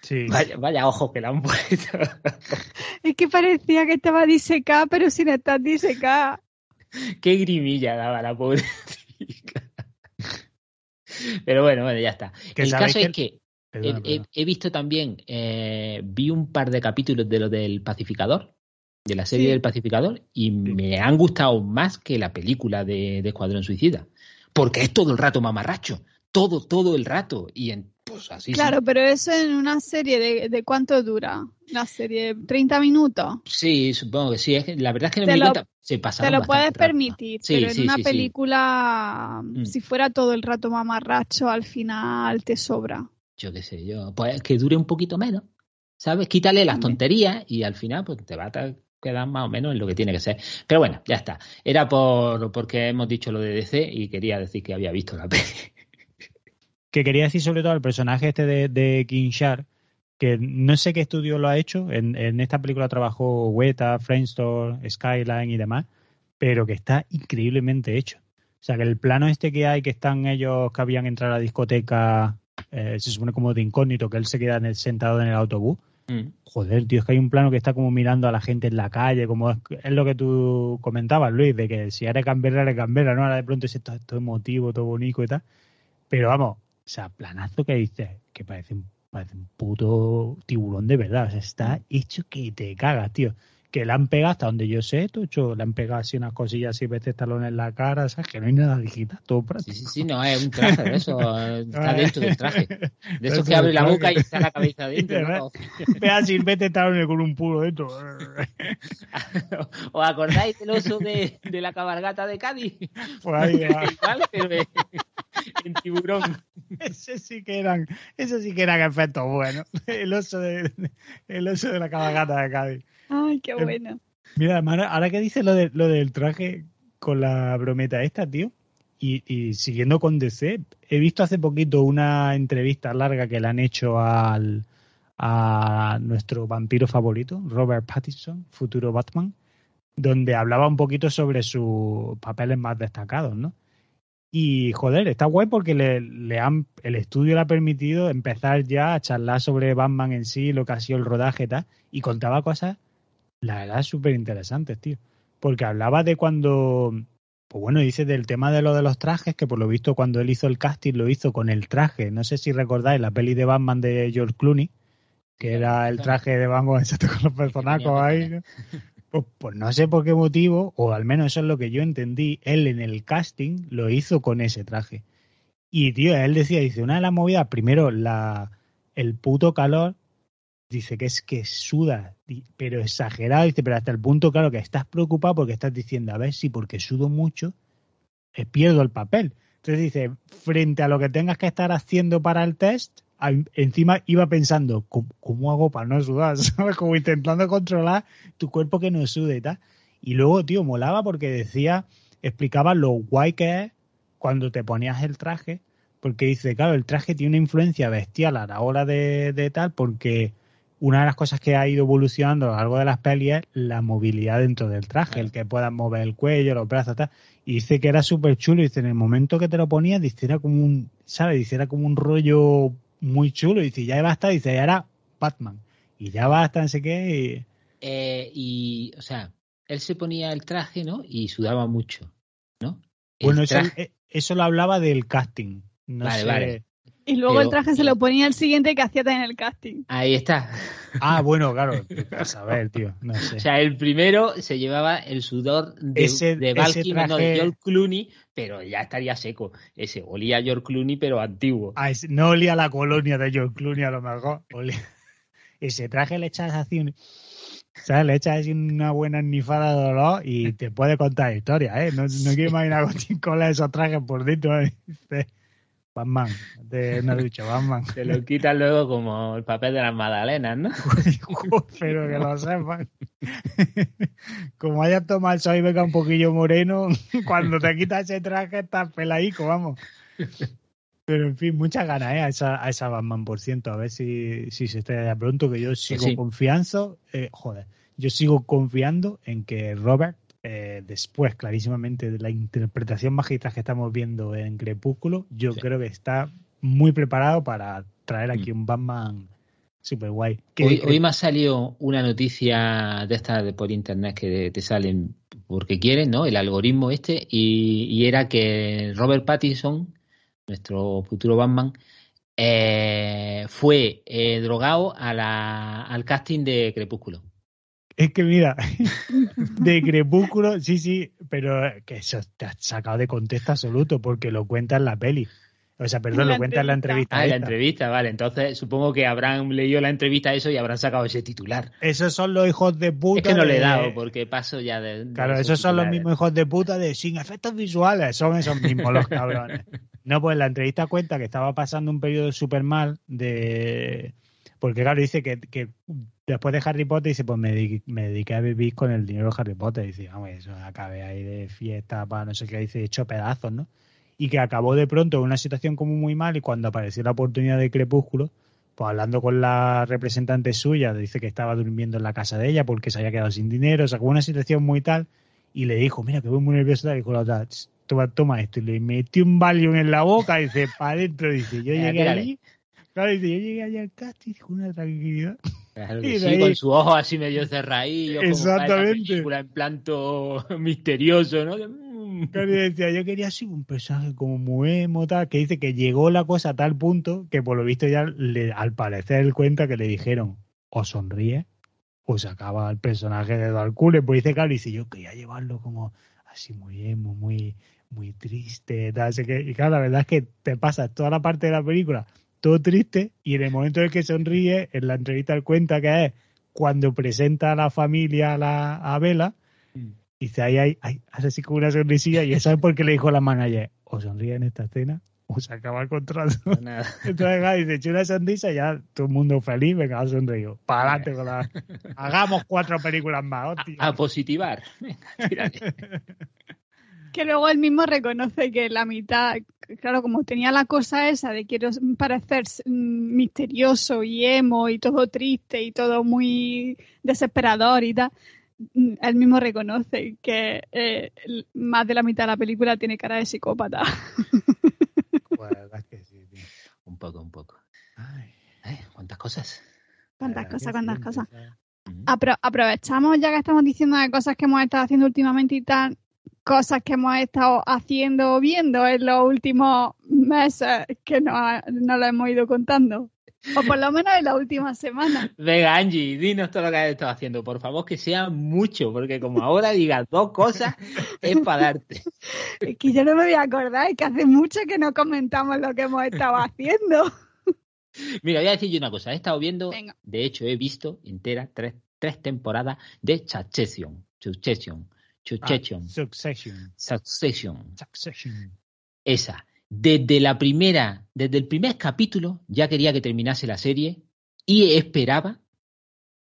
Sí. Vaya, vaya ojo que la han puesto. <laughs> Es que parecía que estaba disecada, pero sin estar disecada. Qué grimilla daba la pobre <laughs> chica. Pero bueno, bueno, ya está. El caso que es que Perdona, he, he- he visto también, eh, vi un par de capítulos de lo del pacificador, de la serie Sí. del Pacificador y me han gustado más que la película de, de Escuadrón Suicida. Porque es todo el rato mamarracho. Todo, todo el rato. Y en, pues así sí. Claro, pero eso en una serie de, de cuánto dura la serie, 30 minutos. Sí, supongo que sí. Es que la verdad es que no me lo- cuenta. Se pasaron Te lo puedes rápido. permitir, Sí, pero en sí, una sí, sí. película, Mm. si fuera todo el rato mamarracho, al final te sobra. Yo qué sé, yo. Pues que dure un poquito menos. ¿Sabes? Quítale las tonterías y al final pues te va a quedar más o menos en lo que tiene que ser. Pero bueno, ya está. Era por porque hemos dicho lo de DC y quería decir que había visto la <laughs> peli. Que quería decir sobre todo al personaje este de, de King Shark, que no sé qué estudio lo ha hecho. En, en esta película trabajó Weta, Framestore, Skyline y demás, pero que está increíblemente hecho. O sea, que el plano este que hay, que están ellos que habían entrado a la discoteca, eh, se supone como de incógnito, que él se queda en el- sentado en el autobús. Mm. Joder, tío, es que hay un plano que está como mirando a la gente en la calle, como es, es lo que tú comentabas, Luis, de que si eres Canberra, eres Canberra, ¿no? Ahora de pronto es todo, todo emotivo, todo bonito y tal. Pero vamos, o sea, planazo que dices, que parece un, parece un puto tiburón de verdad. O sea, está hecho que te cagas, tío. Que le han pegado hasta donde yo sé, tocho, le han pegado así unas cosillas así, ves talones en la cara, ¿sabes? Que no hay nada digital, todo Sí, práctico. sí, sí, no, es un traje de eso. Está <laughs> dentro del traje. De Dentro que abre la boca y está la cabeza <laughs> dentro. <laughs> Ve a Silvestre talones con un puro dentro. ¿Os acordáis del oso de, de la cabalgata de Cádiz? Pues ahí va. Igual, pero en, en tiburón. Ese sí que eran, ese sí que eran efectos buenos. El oso de, el oso de la cabalgata de Cádiz. Ay, qué Em, bueno. Mira, hermano, ahora que dices lo, de, lo del traje con la brometa esta, tío, y, y siguiendo con DC, he visto hace poquito una entrevista larga que le han hecho al, a nuestro vampiro favorito, Robert Pattinson, futuro Batman, donde hablaba un poquito sobre sus papeles más destacados, ¿no? Y joder, está guay porque le, le han, el estudio le ha permitido empezar ya a charlar sobre Batman en sí, lo que ha sido el rodaje y tal, y contaba cosas, la verdad, súper interesantes, tío. Porque hablaba de cuando, pues bueno, dice del tema de lo de los trajes, que por lo visto cuando él hizo el casting lo hizo con el traje, no sé si recordáis la peli de Batman de George Clooney, que era el traje de Batman <laughs> exacto con los personajos ahí, ¿no? Pues, pues no sé por qué motivo, o al menos eso es lo que yo entendí, él en el casting lo hizo con ese traje. Y tío, él decía, dice, una de las movidas, primero la el puto calor, dice que es que suda, pero exagerado, dice, pero hasta el punto, claro, que estás preocupado porque estás diciendo, a ver si porque sudo mucho, eh, pierdo el papel. Entonces dice, frente a lo que tengas que estar haciendo para el test, encima iba pensando, ¿cómo, hago para no sudar? <laughs> Como intentando controlar tu cuerpo que no sude y tal. Y luego, tío, molaba porque decía, explicaba lo guay que es cuando te ponías el traje, porque dice, claro, el traje tiene una influencia bestial a la hora de, de tal, porque una de las cosas que ha ido evolucionando a lo largo de las pelis es la movilidad dentro del traje, el que puedas mover el cuello, los brazos, tal. Y dice que era súper chulo, y dice, en el momento que te lo ponías, dice, era como un, ¿sabes? Dice, era como un rollo muy chulo, y dice, ya basta, dice, ya era Batman. Y ya basta, no sé qué, Eh, y, o sea, él se ponía el traje, ¿no? Y sudaba mucho, ¿no? El bueno, eso, traje- eh, eso lo hablaba del casting. No Vale, sé. vale. Y luego pero- el traje se lo ponía el siguiente que hacía también el casting. Ahí está. Ah, bueno, claro, a saber, tío, no <laughs> sé. O sea, el primero se llevaba el sudor de, Ese- de ese Val Kilmer, no, de traje- George Clooney, pero ya estaría seco. Ese olía a George Clooney, pero antiguo. Ah, es- no olía a la colonia de George Clooney a lo mejor. olía- <laughs> Ese traje le echas así, un- ¿sabes? Le echas así una buena nifada de dolor y te puede contar historias, ¿eh? No, no quiero imaginar <laughs> con esos trajes por dentro. ¿eh? Batman, <laughs> te, no he dicho Batman. Se lo quitan luego como el papel de las magdalenas, ¿no? Pero que lo sepan. <laughs> Como hayas tomado el sol y venga un poquillo moreno, <laughs> cuando te quitas ese traje estás pelaico, vamos. Pero en fin, muchas ganas ¿eh? a, esa, a esa Batman por ciento. A ver si, si se estrella pronto, que yo sigo sí. confiando. eh, joder, yo sigo confiando en que Robert, eh, después clarísimamente de la interpretación magistral que estamos viendo en Crepúsculo, yo Sí. creo que está muy preparado para traer aquí un Batman super guay. Hoy, hoy me ha salido una noticia de estas de por internet que te salen porque quieren, ¿no? El algoritmo este, y, y era que Robert Pattinson, nuestro futuro Batman, eh, fue eh, drogado a la, al casting de Crepúsculo. Es que mira, <laughs> de Crepúsculo, sí, sí, pero que eso te has sacado de contexto absoluto porque lo cuenta en la peli. O sea, perdón, lo cuenta en la entrevista. Ah, en la entrevista, vale. Entonces supongo que habrán leído la entrevista eso y habrán sacado ese titular. Esos son los hijos de puta. Es que no le he dado porque paso ya de. de Claro, esos son los mismos hijos de puta de sin efectos visuales, son esos mismos los cabrones. No, pues la entrevista cuenta que estaba pasando un periodo súper mal de... Porque claro, dice que, que después de Harry Potter, dice, pues me, dediqué- me dediqué a vivir con el dinero de Harry Potter. Dice, vamos, eso acabé ahí de fiesta para no sé qué, dice, hecho pedazos, ¿no? Y que acabó de pronto en una situación como muy mal y cuando apareció la oportunidad de Crepúsculo, pues hablando con la representante suya, dice que estaba durmiendo en la casa de ella porque se había quedado sin dinero, o sea, como una situación muy tal, y le dijo, mira, que voy muy nervioso, y dijo la otra, "Ch, toma, toma esto, y le metió un Valium en la boca, y dice, para adentro, dice, yo <laughs> llegué allí, claro, dice, yo llegué allí al casting con una tranquilidad. Claro que sí, ahí- con su ojo así medio cerradillo, como Exactamente. película en planto <laughs> misterioso, ¿no? Mm. Claro, decía, yo quería así un personaje como muy emo, tal, que dice que llegó la cosa a tal punto que por lo visto ya, le, al parecer, él cuenta que le dijeron, o sonríe o se acaba el personaje de Darkule. Pues dice, claro, y yo quería llevarlo como así muy emo, muy, muy triste, tal, sé que, y claro, la verdad es que te pasas toda la parte de la película todo triste y en el momento en el que sonríe, en la entrevista él cuenta que es cuando presenta a la familia a, la, a Vela, dice, ahí, ahí, ahí, hace así como una sonrisilla y eso es porque le dijo a la manager, o sonríe en esta escena o se acaba el contrato. Pues Nada. <laughs> Entonces, dice, eché una sonrisa y ya todo el mundo feliz, venga, ha sonreído. Para adelante con la... Hagamos cuatro películas más, hostia. A positivar. Venga. <laughs> Que luego él mismo reconoce que la mitad, claro, como tenía la cosa esa de quiero parecer mm, misterioso y emo y todo triste y todo muy desesperador y tal, mm, él mismo reconoce que eh, más de la mitad de la película tiene cara de psicópata. <laughs> La verdad es que sí, tío. Un poco, un poco. Ay, Ay, ¿Cuántas cosas? Cuántas cosas, cuántas cosas. Apro- aprovechamos ya que estamos diciendo de cosas que hemos estado haciendo últimamente y tal, cosas que hemos estado haciendo o viendo en los últimos meses que no, no lo hemos ido contando. O por lo menos en la última semana. Venga, Angie, dinos todo lo que has estado haciendo. Por favor, que sea mucho, porque como ahora digas dos cosas, es para darte. <laughs> Es que yo no me voy a acordar, es que hace mucho que no comentamos lo que hemos estado haciendo. <laughs> Mira, voy a decir yo una cosa. He estado viendo, Venga. de hecho, he visto entera tres, tres temporadas de Succession. Succession. Ah, Succession. Succession. Succession. Esa. Desde la primera, desde el primer capítulo, ya quería que terminase la serie y esperaba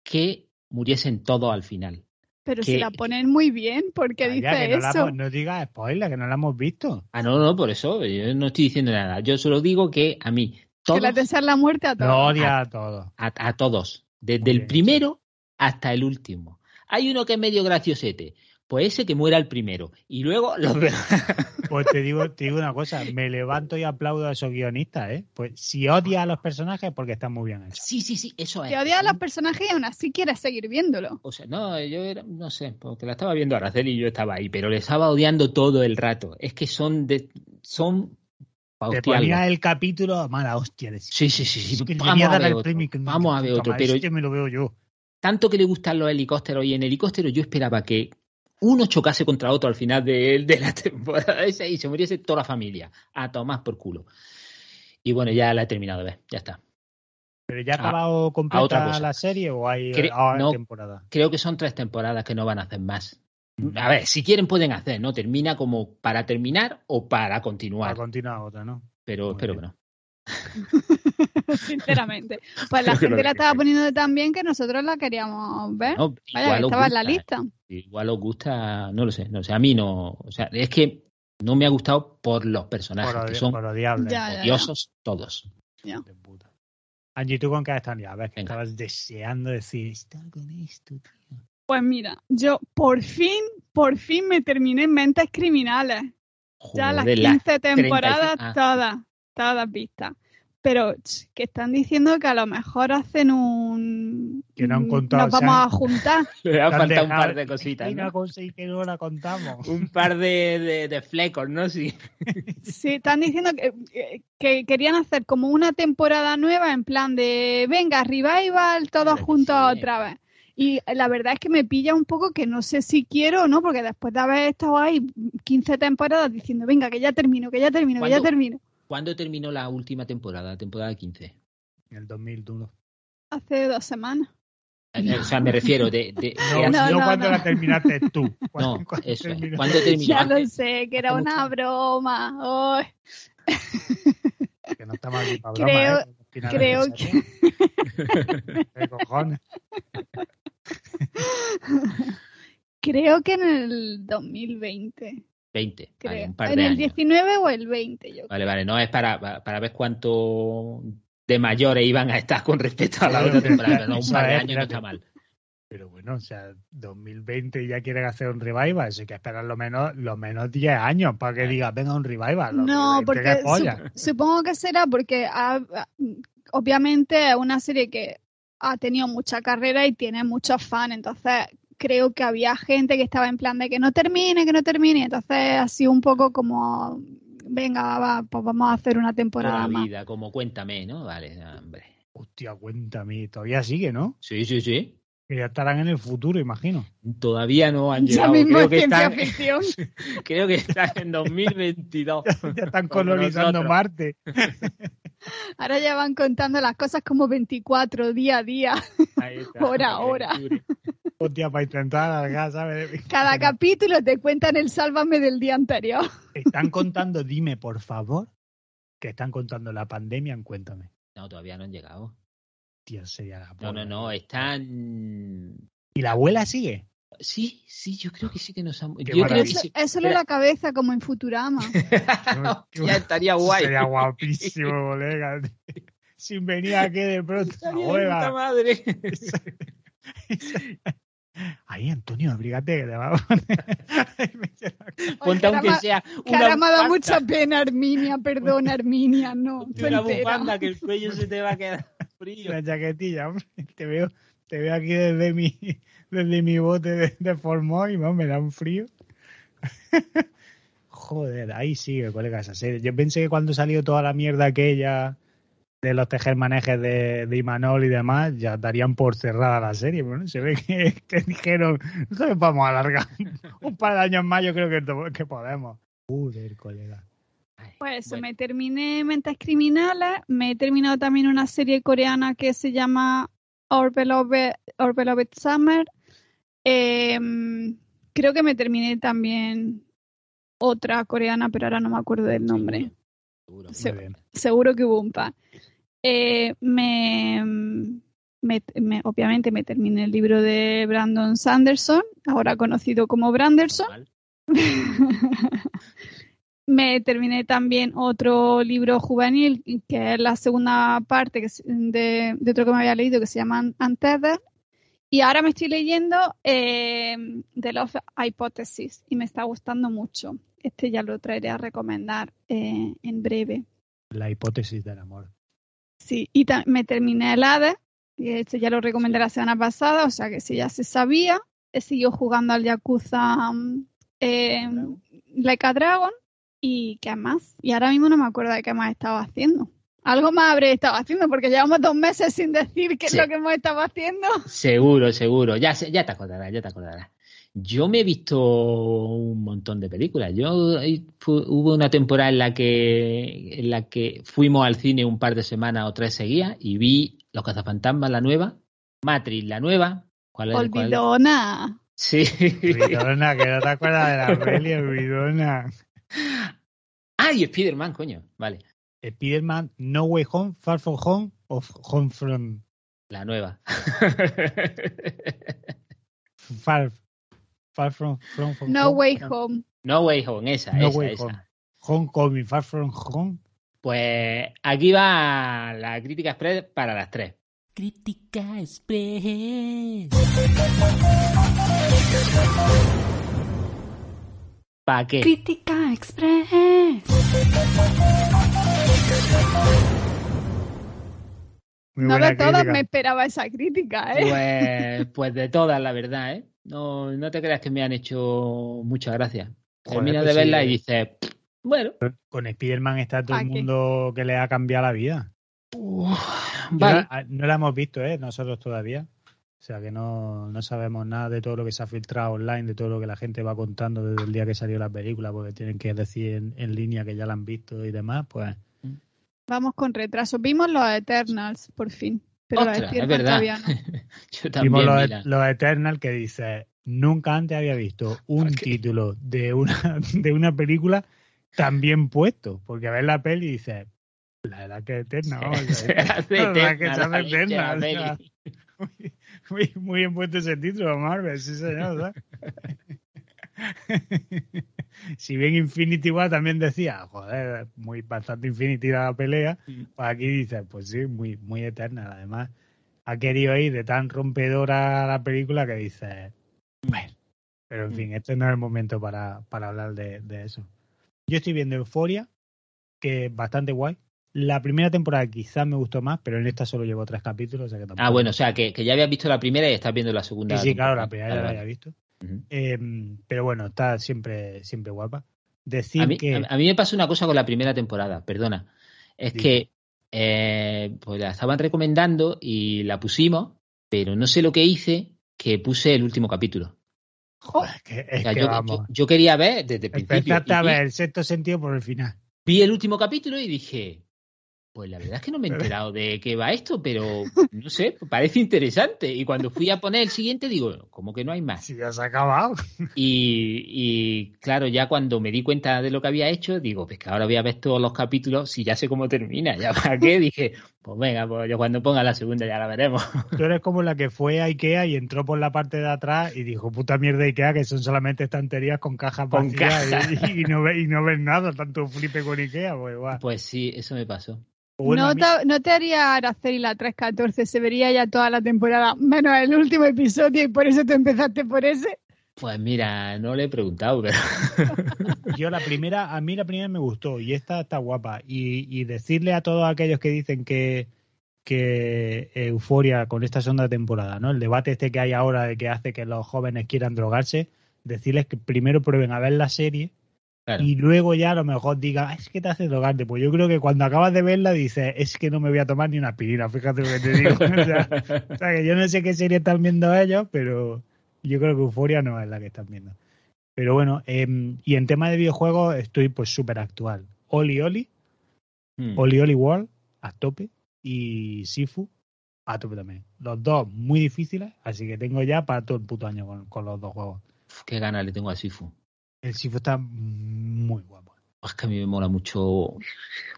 que muriesen todos al final. Pero Que- si la ponen muy bien, ¿por qué Calla, dice que no, la eso? no digas spoiler, que no la hemos visto. Ah, no, no, por eso, yo no estoy diciendo nada. Yo solo digo que a mí, Que todos, le desean la muerte a todos. No odia a todos. a, a todos, desde Muy el bien primero hasta el último. Hay uno que es medio graciosete, pues ese que muera el primero. Y luego los <laughs> demás. Pues te digo, te digo una cosa, me levanto y aplaudo a esos guionistas, ¿eh? Pues si odia a los personajes, porque están muy bien hechos. Sí, sí, sí, eso es. Que odia a los personajes y aún así quiere seguir viéndolo. O sea, no, yo era, no sé, porque la estaba viendo Araceli y yo estaba ahí, pero le estaba odiando todo el rato. Es que son de, son Te ponía el capítulo, mala hostia. Sí, sí, sí, sí. "Es que le Vamos a ver otro. premio Vamos a ver otro. Pero este me lo veo yo. tanto que le gustan los helicópteros y en helicóptero yo esperaba que uno chocase contra otro al final de, de la <laughs> temporada esa y se muriese toda la familia. A tomar por culo. Y bueno, ya la he terminado de ver, ya está. ¿Pero ya ha A- acabado a otra completa cosa. la serie o hay Cre- ahora no. temporada? Creo que son tres temporadas que no van a hacer más. A ver, si quieren pueden hacer, ¿no? Termina como para terminar o para Para continuar. continuar otra, ¿no? Pero Muy espero bien. que no. <laughs> <laughs> Sinceramente. Pues la gente lo la que- estaba poniendo tan bien que nosotros la queríamos ver. No, Vaya, igual os estaba en la gusta, lista. Igual os gusta, no lo sé, no sé, a mí no, o sea, es que no me ha gustado por los personajes, Por, que son por odiable. Ya, ya. odiosos todos. Angie, ¿tú con qué estás ya? A ver, que Venga. estabas deseando decir, está con esto, tío. Pues mira, yo por fin, por fin me terminé en Mentes Criminales. Ya las Joder, 15 las temporadas, 35 ah. todas, todas vistas. Pero ch, que están diciendo que a lo mejor hacen un... Que no han contado, Nos vamos o sea, a juntar. <laughs> Le ha faltado un par de cositas, ¿no? cosa y que no la contamos. Un par de, de, de flecos, ¿no? Sí. <laughs> Sí, están diciendo que, que- que querían hacer como una temporada nueva en plan de, venga, revival, todos que juntos sí. otra vez. Y la verdad es que me pilla un poco que no sé si quiero o no, porque después de haber estado ahí 15 temporadas diciendo, venga, que ya termino, que ya termino, que ya termino. ¿Cuándo terminó la última temporada, la temporada 15? En el 2001. Hace dos semanas. Eh, O sea, me refiero de... de- <laughs> No, No, no, no, cuando no. la terminaste tú. <laughs> no, ¿Cuándo- cuándo eso es. terminó? ¿Cuándo terminó? Ya lo sé, que era una mucho. broma. Ay, <laughs> Que no estamos aquí para Creo- broma, ¿eh? Al final creo es. ¿Qué cojones? creo que en el 2020. 20, vale, Creo. un par en de el años. 19 o el 20, yo creo. Vale, vale, no es para, para- ver cuánto de mayores iban a estar con respecto a la otra temporada. pero No, un <laughs> par de años no está mal. Pero bueno, o sea, 2020 y ya quieren hacer un revival. Eso hay que esperar lo menos, lo menos 10 años para que digas, venga, un revival. No, 2020, porque supongo que será porque ha- obviamente es una serie que ha tenido mucha carrera y tiene muchos fans, entonces creo que había gente que estaba en plan de que no termine, que no termine, entonces ha sido un poco como, venga, va, pues vamos a hacer una temporada la más. vida, como cuéntame, ¿no? Vale, hombre. Hostia, cuéntame. Todavía sigue, ¿no? Sí, sí, sí. Que ya estarán en el futuro, imagino. Todavía no han Ya llegado. mismo Creo es que, ciencia están, ficción. <laughs> creo que están en 2022. <laughs> Ya están Como colonizando. Marte. <laughs> Ahora ya van contando las cosas como 24 día a día. Hora a hora. Hostia, para intentar alargar, ¿sabes? <laughs> Cada capítulo te cuentan el sálvame del día anterior. <laughs> Están contando, dime, por favor, que están contando la pandemia en Cuéntame. No, todavía no han llegado. Tío, sería la No, polla. no, no, están... ¿Y la abuela sigue? Sí, sí, yo creo que sí que nos han... Qué Yo creo que sí. es solo la cabeza, como en Futurama. <laughs> ya estaría guay. Sería guapísimo, colega. Sin venir aquí de pronto. Estaría de puta madre. Ay, Antonio, abrígate que te va a poner. <laughs> Ponte aunque sea una ahora me ha dado mucha pena, Arminia. Perdón, Arminia. No, <laughs> Ponte una bufanda que el cuello se te va a quedar <laughs> frío. Una chaquetilla, hombre. Te veo, te veo aquí desde mi, desde mi bote de, de Formol y me da un frío. Joder, ahí sigue, colega, esa serie. Yo pensé que cuando salió toda la mierda aquella de los tejermanejes de, de Imanol y demás, ya darían por cerrada la serie. Bueno, se ve que, <laughs> que dijeron, "Joder, vamos a alargar <laughs> un par de años más, yo creo que, to- que podemos. Joder, colega. Pues Bueno. me terminé Mentes Criminales, me he terminado también una serie coreana que se llama Our Beloved, Our Beloved Summer. Eh, creo que me terminé también otra coreana, pero ahora no me acuerdo del nombre. Seguro. Se- Muy bien. Seguro que hubo un par. Eh, me, me- me- obviamente me terminé el libro de Brandon Sanderson, ahora conocido como Branderson. <laughs> Me terminé también otro libro juvenil, que es la segunda parte que de, de otro que me había leído, que se llama Untethered. Y ahora me estoy leyendo eh, The Love Hypothesis y me está gustando mucho. Este ya lo traeré a recomendar eh, en breve. La hipótesis del amor. Sí, y me terminé el Hades, y este ya lo recomendé la semana pasada, o sea que si ya se sabía. He seguido jugando al Yakuza eh, Like a Dragon y qué más. Y ahora mismo no me acuerdo de qué más estaba haciendo. Algo más habré estado haciendo porque llevamos dos meses sin decir qué Sí. es lo que hemos estado haciendo. Seguro, seguro. Ya, ya te acordarás, ya te acordarás. Yo me he visto un montón de películas. Yo hubo una temporada en la que en la que fuimos al cine un par de semanas o tres seguidas y vi Los cazafantasmas la nueva, Matrix la nueva. ¿Cuál es? cuál es? Olvidona. Sí. Vidona, que no te acuerdas de la <laughs> peli, Vidona. ah, y Spider-Man, coño. Vale, Spider-Man, No Way Home, Far From Home o Home From la nueva. <laughs> Far, far From, from, from No Home. Way Home. no Way Home, esa, No esa, Way esa. Home. Homecoming, Far From Home. Pues aquí va la crítica express para las tres. Crítica Express. ¿Para qué? Crítica Express. Muy no de todas crítica. me esperaba esa crítica, ¿eh? Pues, pues de todas, la verdad, ¿eh? No, no te creas que me han hecho muchas gracias. Terminas pues de verla sí. y dices, bueno, Con Spider-Man está todo ¿Pa el qué? mundo que le ha cambiado la vida. uf, Yo vale. la- no la hemos visto, ¿eh? Nosotros todavía. O sea que no, no sabemos nada de todo lo que se ha filtrado online, de todo lo que la gente va contando desde el día que salió la película, porque tienen que decir en, en línea que ya la han visto y demás, pues Vamos con retraso. Vimos los Eternals, por fin. Pero Ostras, es Eternals verdad. todavía no. <laughs> Yo también, los, Eternal que dice, nunca antes había visto <laughs> un título de una, <laughs> de una película tan bien puesto, porque ves la peli y dices, la edad que es eterna, vamos, la verdad que la leche, eterna, la o sea, peli. muy, muy, muy bien puesto ese título, Marvel, sí señor, ¿sabes? <laughs> si bien Infinity War también decía, joder, muy bastante Infinity la pelea, pues aquí dice, pues sí, muy, muy eterna. Además, ha querido ir de tan rompedora la película que dice, bueno, pero en fin, este no es el momento para, para hablar de, de eso. Yo estoy viendo Euforia, que es bastante guay. La primera temporada quizás me gustó más, pero en esta solo llevo tres capítulos. O sea que Ah, bueno, o sea, que, que ya habías visto la primera y estás viendo la segunda. Sí, sí, claro, la primera ya la había visto. Eh, pero bueno, está siempre, siempre guapa. Decir A mí, que. a- mí me pasó una cosa con la primera temporada, perdona. Es Dime. que eh, pues la estaban recomendando y la pusimos, pero no sé lo que hice, que puse el último capítulo. Joder, es que, es O sea, que yo, vamos. yo- yo quería ver desde el principio. Empezaste a ver el sexto sentido por el final. vi el último capítulo y dije, pues la verdad es que no me he enterado de qué va esto, pero no sé, parece interesante. Y cuando fui a poner el siguiente, digo, ¿cómo que no hay más? Si ya se ha acabado. Y, y, claro, ya cuando me di cuenta de lo que había hecho, digo, pues que ahora voy a ver todos los capítulos si ya sé cómo termina. ¿Ya para qué? <laughs> Dije, pues venga, pues yo cuando ponga la segunda ya la veremos. Tú eres como la que fue a Ikea y entró por la parte de atrás y dijo, puta mierda Ikea, que son solamente estanterías con cajas Con vacías cajas. Y, y no ves, y no ves nada, tanto flipe con Ikea, pues igual. Pues sí, eso me pasó. Bueno, a no, mí- te, no te haría Araceli la 314, se vería ya toda la temporada, menos el último episodio y por eso te empezaste por ese. Pues mira, no le he preguntado, pero <laughs> Yo la primera, a mí la primera me gustó y esta está guapa. Y, y decirle a todos aquellos que dicen que, que Euforia con esta segunda temporada, ¿no? El debate este que hay ahora de que hace que los jóvenes quieran drogarse, decirles que primero prueben a ver la serie claro. y luego ya a lo mejor digan, "Ah, es que te hace drogarte. Pues yo creo que cuando acabas de verla dices, es que no me voy a tomar ni una aspirina, fíjate lo que te digo. <laughs> o, sea, o sea, que yo no sé qué serie están viendo ellos, pero yo creo que Euforia no es la que están viendo. Pero bueno, em, y en tema de videojuegos estoy pues súper actual. Oli Oli, Mm. Oli Oli World, a tope, y Sifu, a tope también. Los dos muy difíciles, así que tengo ya para todo el puto año con, con los dos juegos. Uf, qué ganas le tengo a Sifu. El Sifu está muy guapo. Es que a mí me mola mucho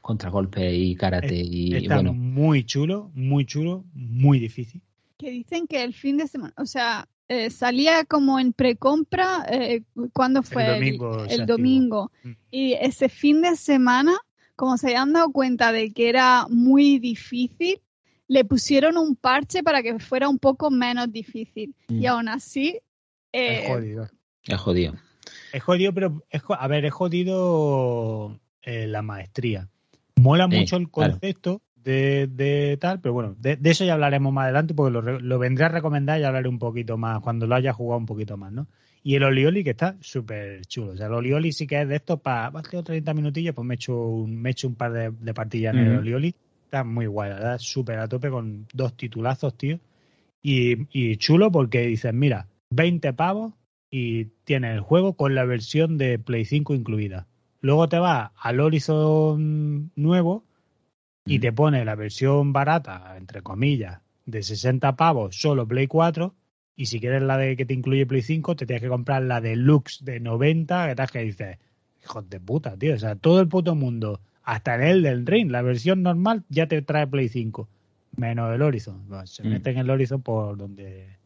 contragolpe y karate y Está bueno, muy chulo, muy chulo, muy difícil. Que dicen que el fin de semana, o sea, eh, salía como en precompra, eh, ¿cuándo fue? domingo el domingo. Mm. Y ese fin de semana, como se habían dado cuenta de que era muy difícil, le pusieron un parche para que fuera un poco menos difícil. Mm. Y aún así, eh, es jodido. es jodido. Es jodido, pero es, a ver, es jodido eh, la maestría. Mola Sí, mucho el claro. concepto de, de tal, pero bueno, de, de eso ya hablaremos más adelante porque lo, lo vendré a recomendar y hablaré un poquito más cuando lo haya jugado un poquito más, ¿no? Y el Olioli que está súper chulo. O sea, el Olioli sí que es de esto para, tengo 30 minutillos, pues me echo un, me echo un par de, de partillas en el. Olioli. Está muy guay, la verdad, súper a tope con dos titulazos, tío. Y, y chulo porque dices, mira, 20 pavos y tienes el juego con la versión de Play 5 incluida. Luego te vas al Horizon nuevo y te pone la versión barata, entre comillas, de 60 pavos, solo Play 4. Y si quieres la de que te incluye Play 5, te tienes que comprar la deluxe de 90, que tal que dices, hijos de puta, tío. O sea, todo el puto mundo, hasta en el del Ring, la versión normal ya te trae Play 5, menos el Horizon. Bueno, se Mm. mete en el Horizon por donde.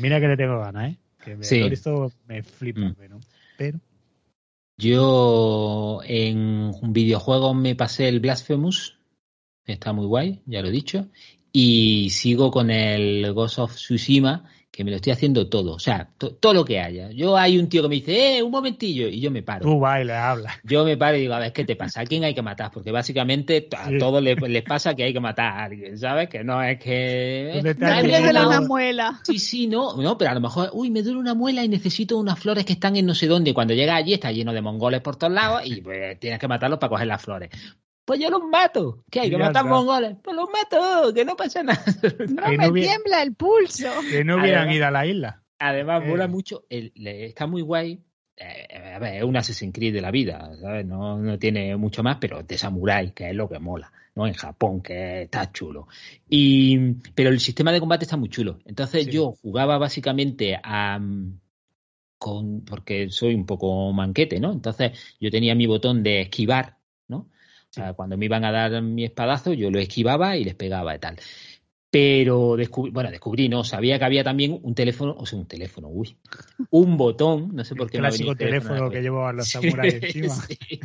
Mira que le tengo ganas, ¿eh? Que Sí. me flipa, Mm. pero. pero Yo en videojuegos me pasé el Blasphemous, está muy guay, ya lo he dicho, y sigo con el Ghost of Tsushima, que me lo estoy haciendo todo, o sea, to- todo lo que haya. Yo hay un tío que me dice, eh, un momentillo, y yo me paro. tú vas y le hablas. Yo me paro y digo, a ver, ¿qué te pasa? ¿A quién hay que matar? Porque básicamente a Sí. todos les, les pasa que hay que matar a alguien, ¿sabes? Que no es que... ¿Dónde está "Ay, el me nadie ha de la dado- una muela. Sí, sí, no, no, pero a lo mejor, uy, me duele una muela y necesito unas flores que están en no sé dónde. Y cuando llega allí está lleno de mongoles por todos lados y pues tienes que matarlos para coger las flores. Pues yo los mato. ¿Qué hay? ¿Que matan mongoles? Pues los mato, que no pasa nada. <laughs> No Que me no hubiera- tiembla el pulso. Que no hubieran Además- ido a la isla. Además, Eh. mola mucho, el- está muy guay. eh, a ver, es un Assassin's Creed de la vida, ¿sabes? No, no tiene mucho más, pero de samurái, que es lo que mola, ¿no? En Japón, que está chulo. Y, pero el sistema de combate está muy chulo. Entonces Sí. yo jugaba básicamente a... mm, Con, porque soy un poco manquete, ¿no? Entonces yo tenía mi botón de esquivar, ¿no? O sea, cuando me iban a dar mi espadazo, yo lo esquivaba y les pegaba y tal. Pero descubrí, bueno, descubrí, no, sabía que había también un teléfono, o sea, un teléfono, uy, <laughs> un botón, no sé por El qué me venido clásico el teléfono la que llevaban los <laughs> Sí, samuráis encima. <laughs> sí.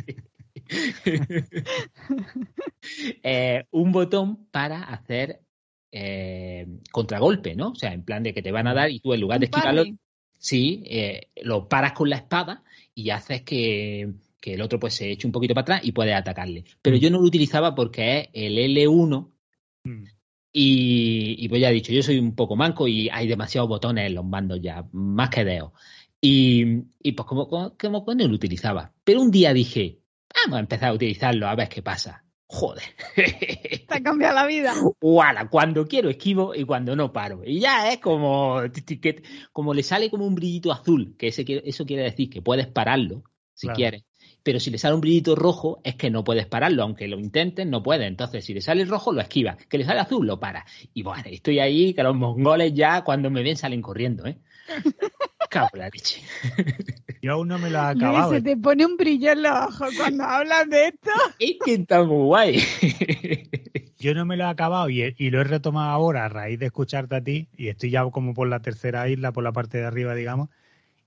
Eh, un botón para hacer eh, contragolpe, ¿no? O sea, en plan de que te van a dar y tú en lugar de esquivarlo, sí, eh, lo paras con la espada y haces que, que el otro pues se eche un poquito para atrás y puedes atacarle. Pero Mm. yo no lo utilizaba porque es el L1 Mm. y, y pues ya he dicho, yo soy un poco manco y hay demasiados botones en los mandos ya, más que dedos. Y, y pues como, como, como que no lo utilizaba. Pero un día dije, vamos a empezar a utilizarlo a ver qué pasa. Joder. <laughs> Te ha cambiado la vida. Guala, cuando quiero esquivo y cuando no paro. Y ya es como, como le sale como un brillito azul, que ese, eso quiere decir que puedes pararlo, si Claro. quieres. Pero si le sale un brillito rojo, es que no puedes pararlo, aunque lo intentes, no puedes. Entonces, si le sale el rojo, lo esquivas. Que le sale azul, lo para. Y bueno, estoy ahí, que los mongoles ya, cuando me ven, salen corriendo, ¿eh? <laughs> Cago la leche. Yo aún no me lo he Luis, acabado. se te pone un brillo en los ojos cuando hablas de esto. <laughs> Es que está muy guay. <laughs> Yo no me lo he acabado y, y lo he retomado ahora a raíz de escucharte a ti y estoy ya como por la tercera isla, por la parte de arriba, digamos.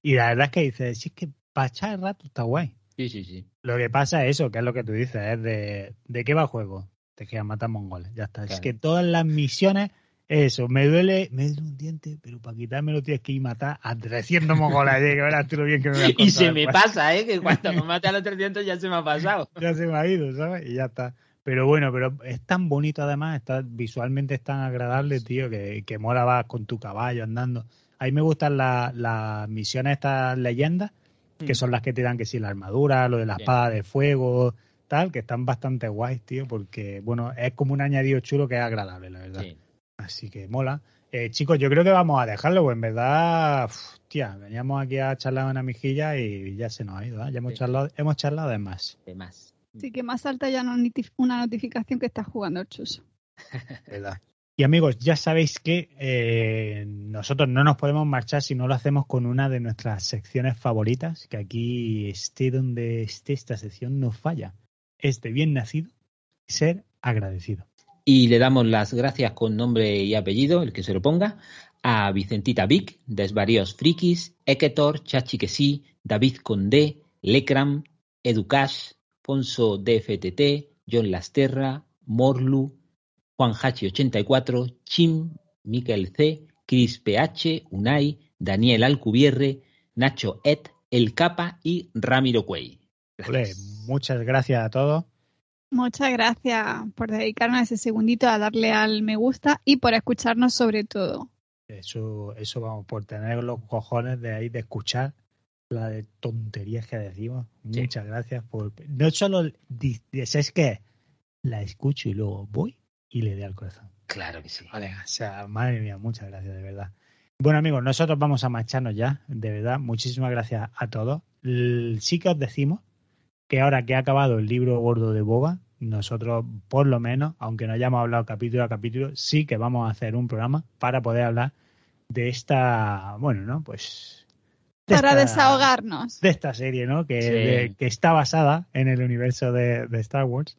Y la verdad es que dices, sí, es que para echar el rato está guay. Sí, sí, sí. Lo que pasa es eso, que es lo que tú dices, es de, de qué va el juego. Te quedas matar mongoles, ya está. Es Claro. que todas las misiones, eso, me duele, me duele un diente, pero para quitármelo tienes que ir a matar a 300 mongoles, eh, que verás tú lo bien que me voy a <laughs> Y se me después. pasa, ¿eh? Que cuando <laughs> me mate a los 300 ya se me ha pasado. <laughs> ya se me ha ido, ¿sabes? Y ya está. Pero bueno, pero es tan bonito además, está, visualmente es tan agradable, tío, que, que mola vas con tu caballo andando. A mí me gustan la- las misiones, estas leyendas, que Mm. son las que te dan que sí, la armadura, lo de la Sí. espada de fuego, tal, que están bastante guays, tío, porque, bueno, es como un añadido chulo que es agradable, la verdad. Sí. Así que mola. Eh, chicos, yo creo que vamos a dejarlo, pues en verdad, tía, veníamos aquí a charlar una mijilla y ya se nos ha ido, ¿eh? Ya hemos Sí. charlado, hemos charlado de más. De más. Así que más salta ya no una notificación que estás jugando el chuso. <laughs> ¿verdad? Y amigos, ya sabéis que eh, nosotros no nos podemos marchar si no lo hacemos con una de nuestras secciones favoritas, que aquí esté donde esté esta sección no falla. Es de bien nacido ser agradecido. Y le damos las gracias con nombre y apellido, el que se lo ponga, a Vicentita Vic, Desvaríos Frikis, Eketor, Chachi que sí, David Condé, Lecram, Educash, Fonso DFTT, John Lasterra, Morlu, Juan Hachi 84, Chim, Miquel C, Chris PH, Unai, Daniel Alcubierre, Nacho Et, El Capa y Ramiro Cuey. Ole, muchas gracias a todos. Muchas gracias por dedicarnos ese segundito a darle al me gusta y por escucharnos sobre todo. Eso, eso vamos, por tener los cojones de ahí de escuchar la de tonterías que decimos. Sí. Muchas gracias por. No solo di- es que la escucho y luego voy y le doy al corazón. Claro que sí. Vale, o sea, madre mía, muchas gracias, de verdad. Bueno, amigos, nosotros vamos a marcharnos ya, de verdad. Muchísimas gracias a todos. Sí que os decimos que ahora que ha acabado el libro gordo de Boba, nosotros, por lo menos, aunque no hayamos hablado capítulo a capítulo, sí que vamos a hacer un programa para poder hablar de esta, bueno, ¿no? Pues. de Para esta- desahogarnos. de esta serie, ¿no? Que, Sí. de- que está basada en el universo de, de Star Wars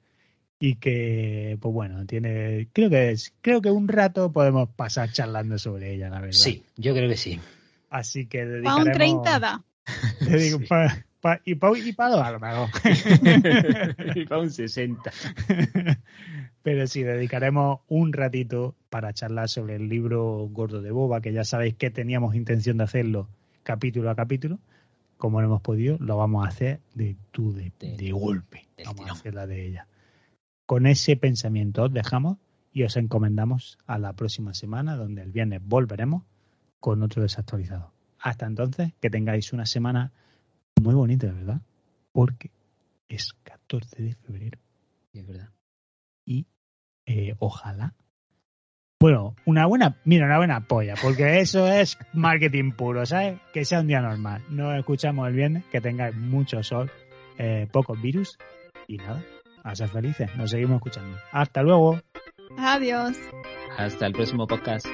y que, pues bueno, tiene, creo que es, creo que un rato podemos pasar charlando sobre ella, la verdad. Sí, yo creo que sí. Así que Pa' un 30 da. <laughs> te digo, Sí. pa- pa- y para y pa dos a lo mejor. <laughs> y para un 60. Pero sí, dedicaremos un ratito para charlar sobre el libro Gordo de Boba, que ya sabéis que teníamos intención de hacerlo capítulo a capítulo. Como no hemos podido, lo vamos a hacer de tú, de, De- de golpe. Vamos a tirón. hacer la de ella. Con ese pensamiento os dejamos y os encomendamos a la próxima semana, donde el viernes volveremos con otro desactualizado. Hasta entonces, que tengáis una semana muy bonita, verdad, porque es 14 de febrero. Y es verdad. Y eh, ojalá. Bueno, una buena, mira, una buena polla, porque eso es marketing puro, ¿sabes? Que sea un día normal. Nos escuchamos el viernes, que tengáis mucho sol, eh, pocos virus y nada, a ser felices. Nos seguimos escuchando. Hasta luego. Adiós. Hasta el próximo podcast.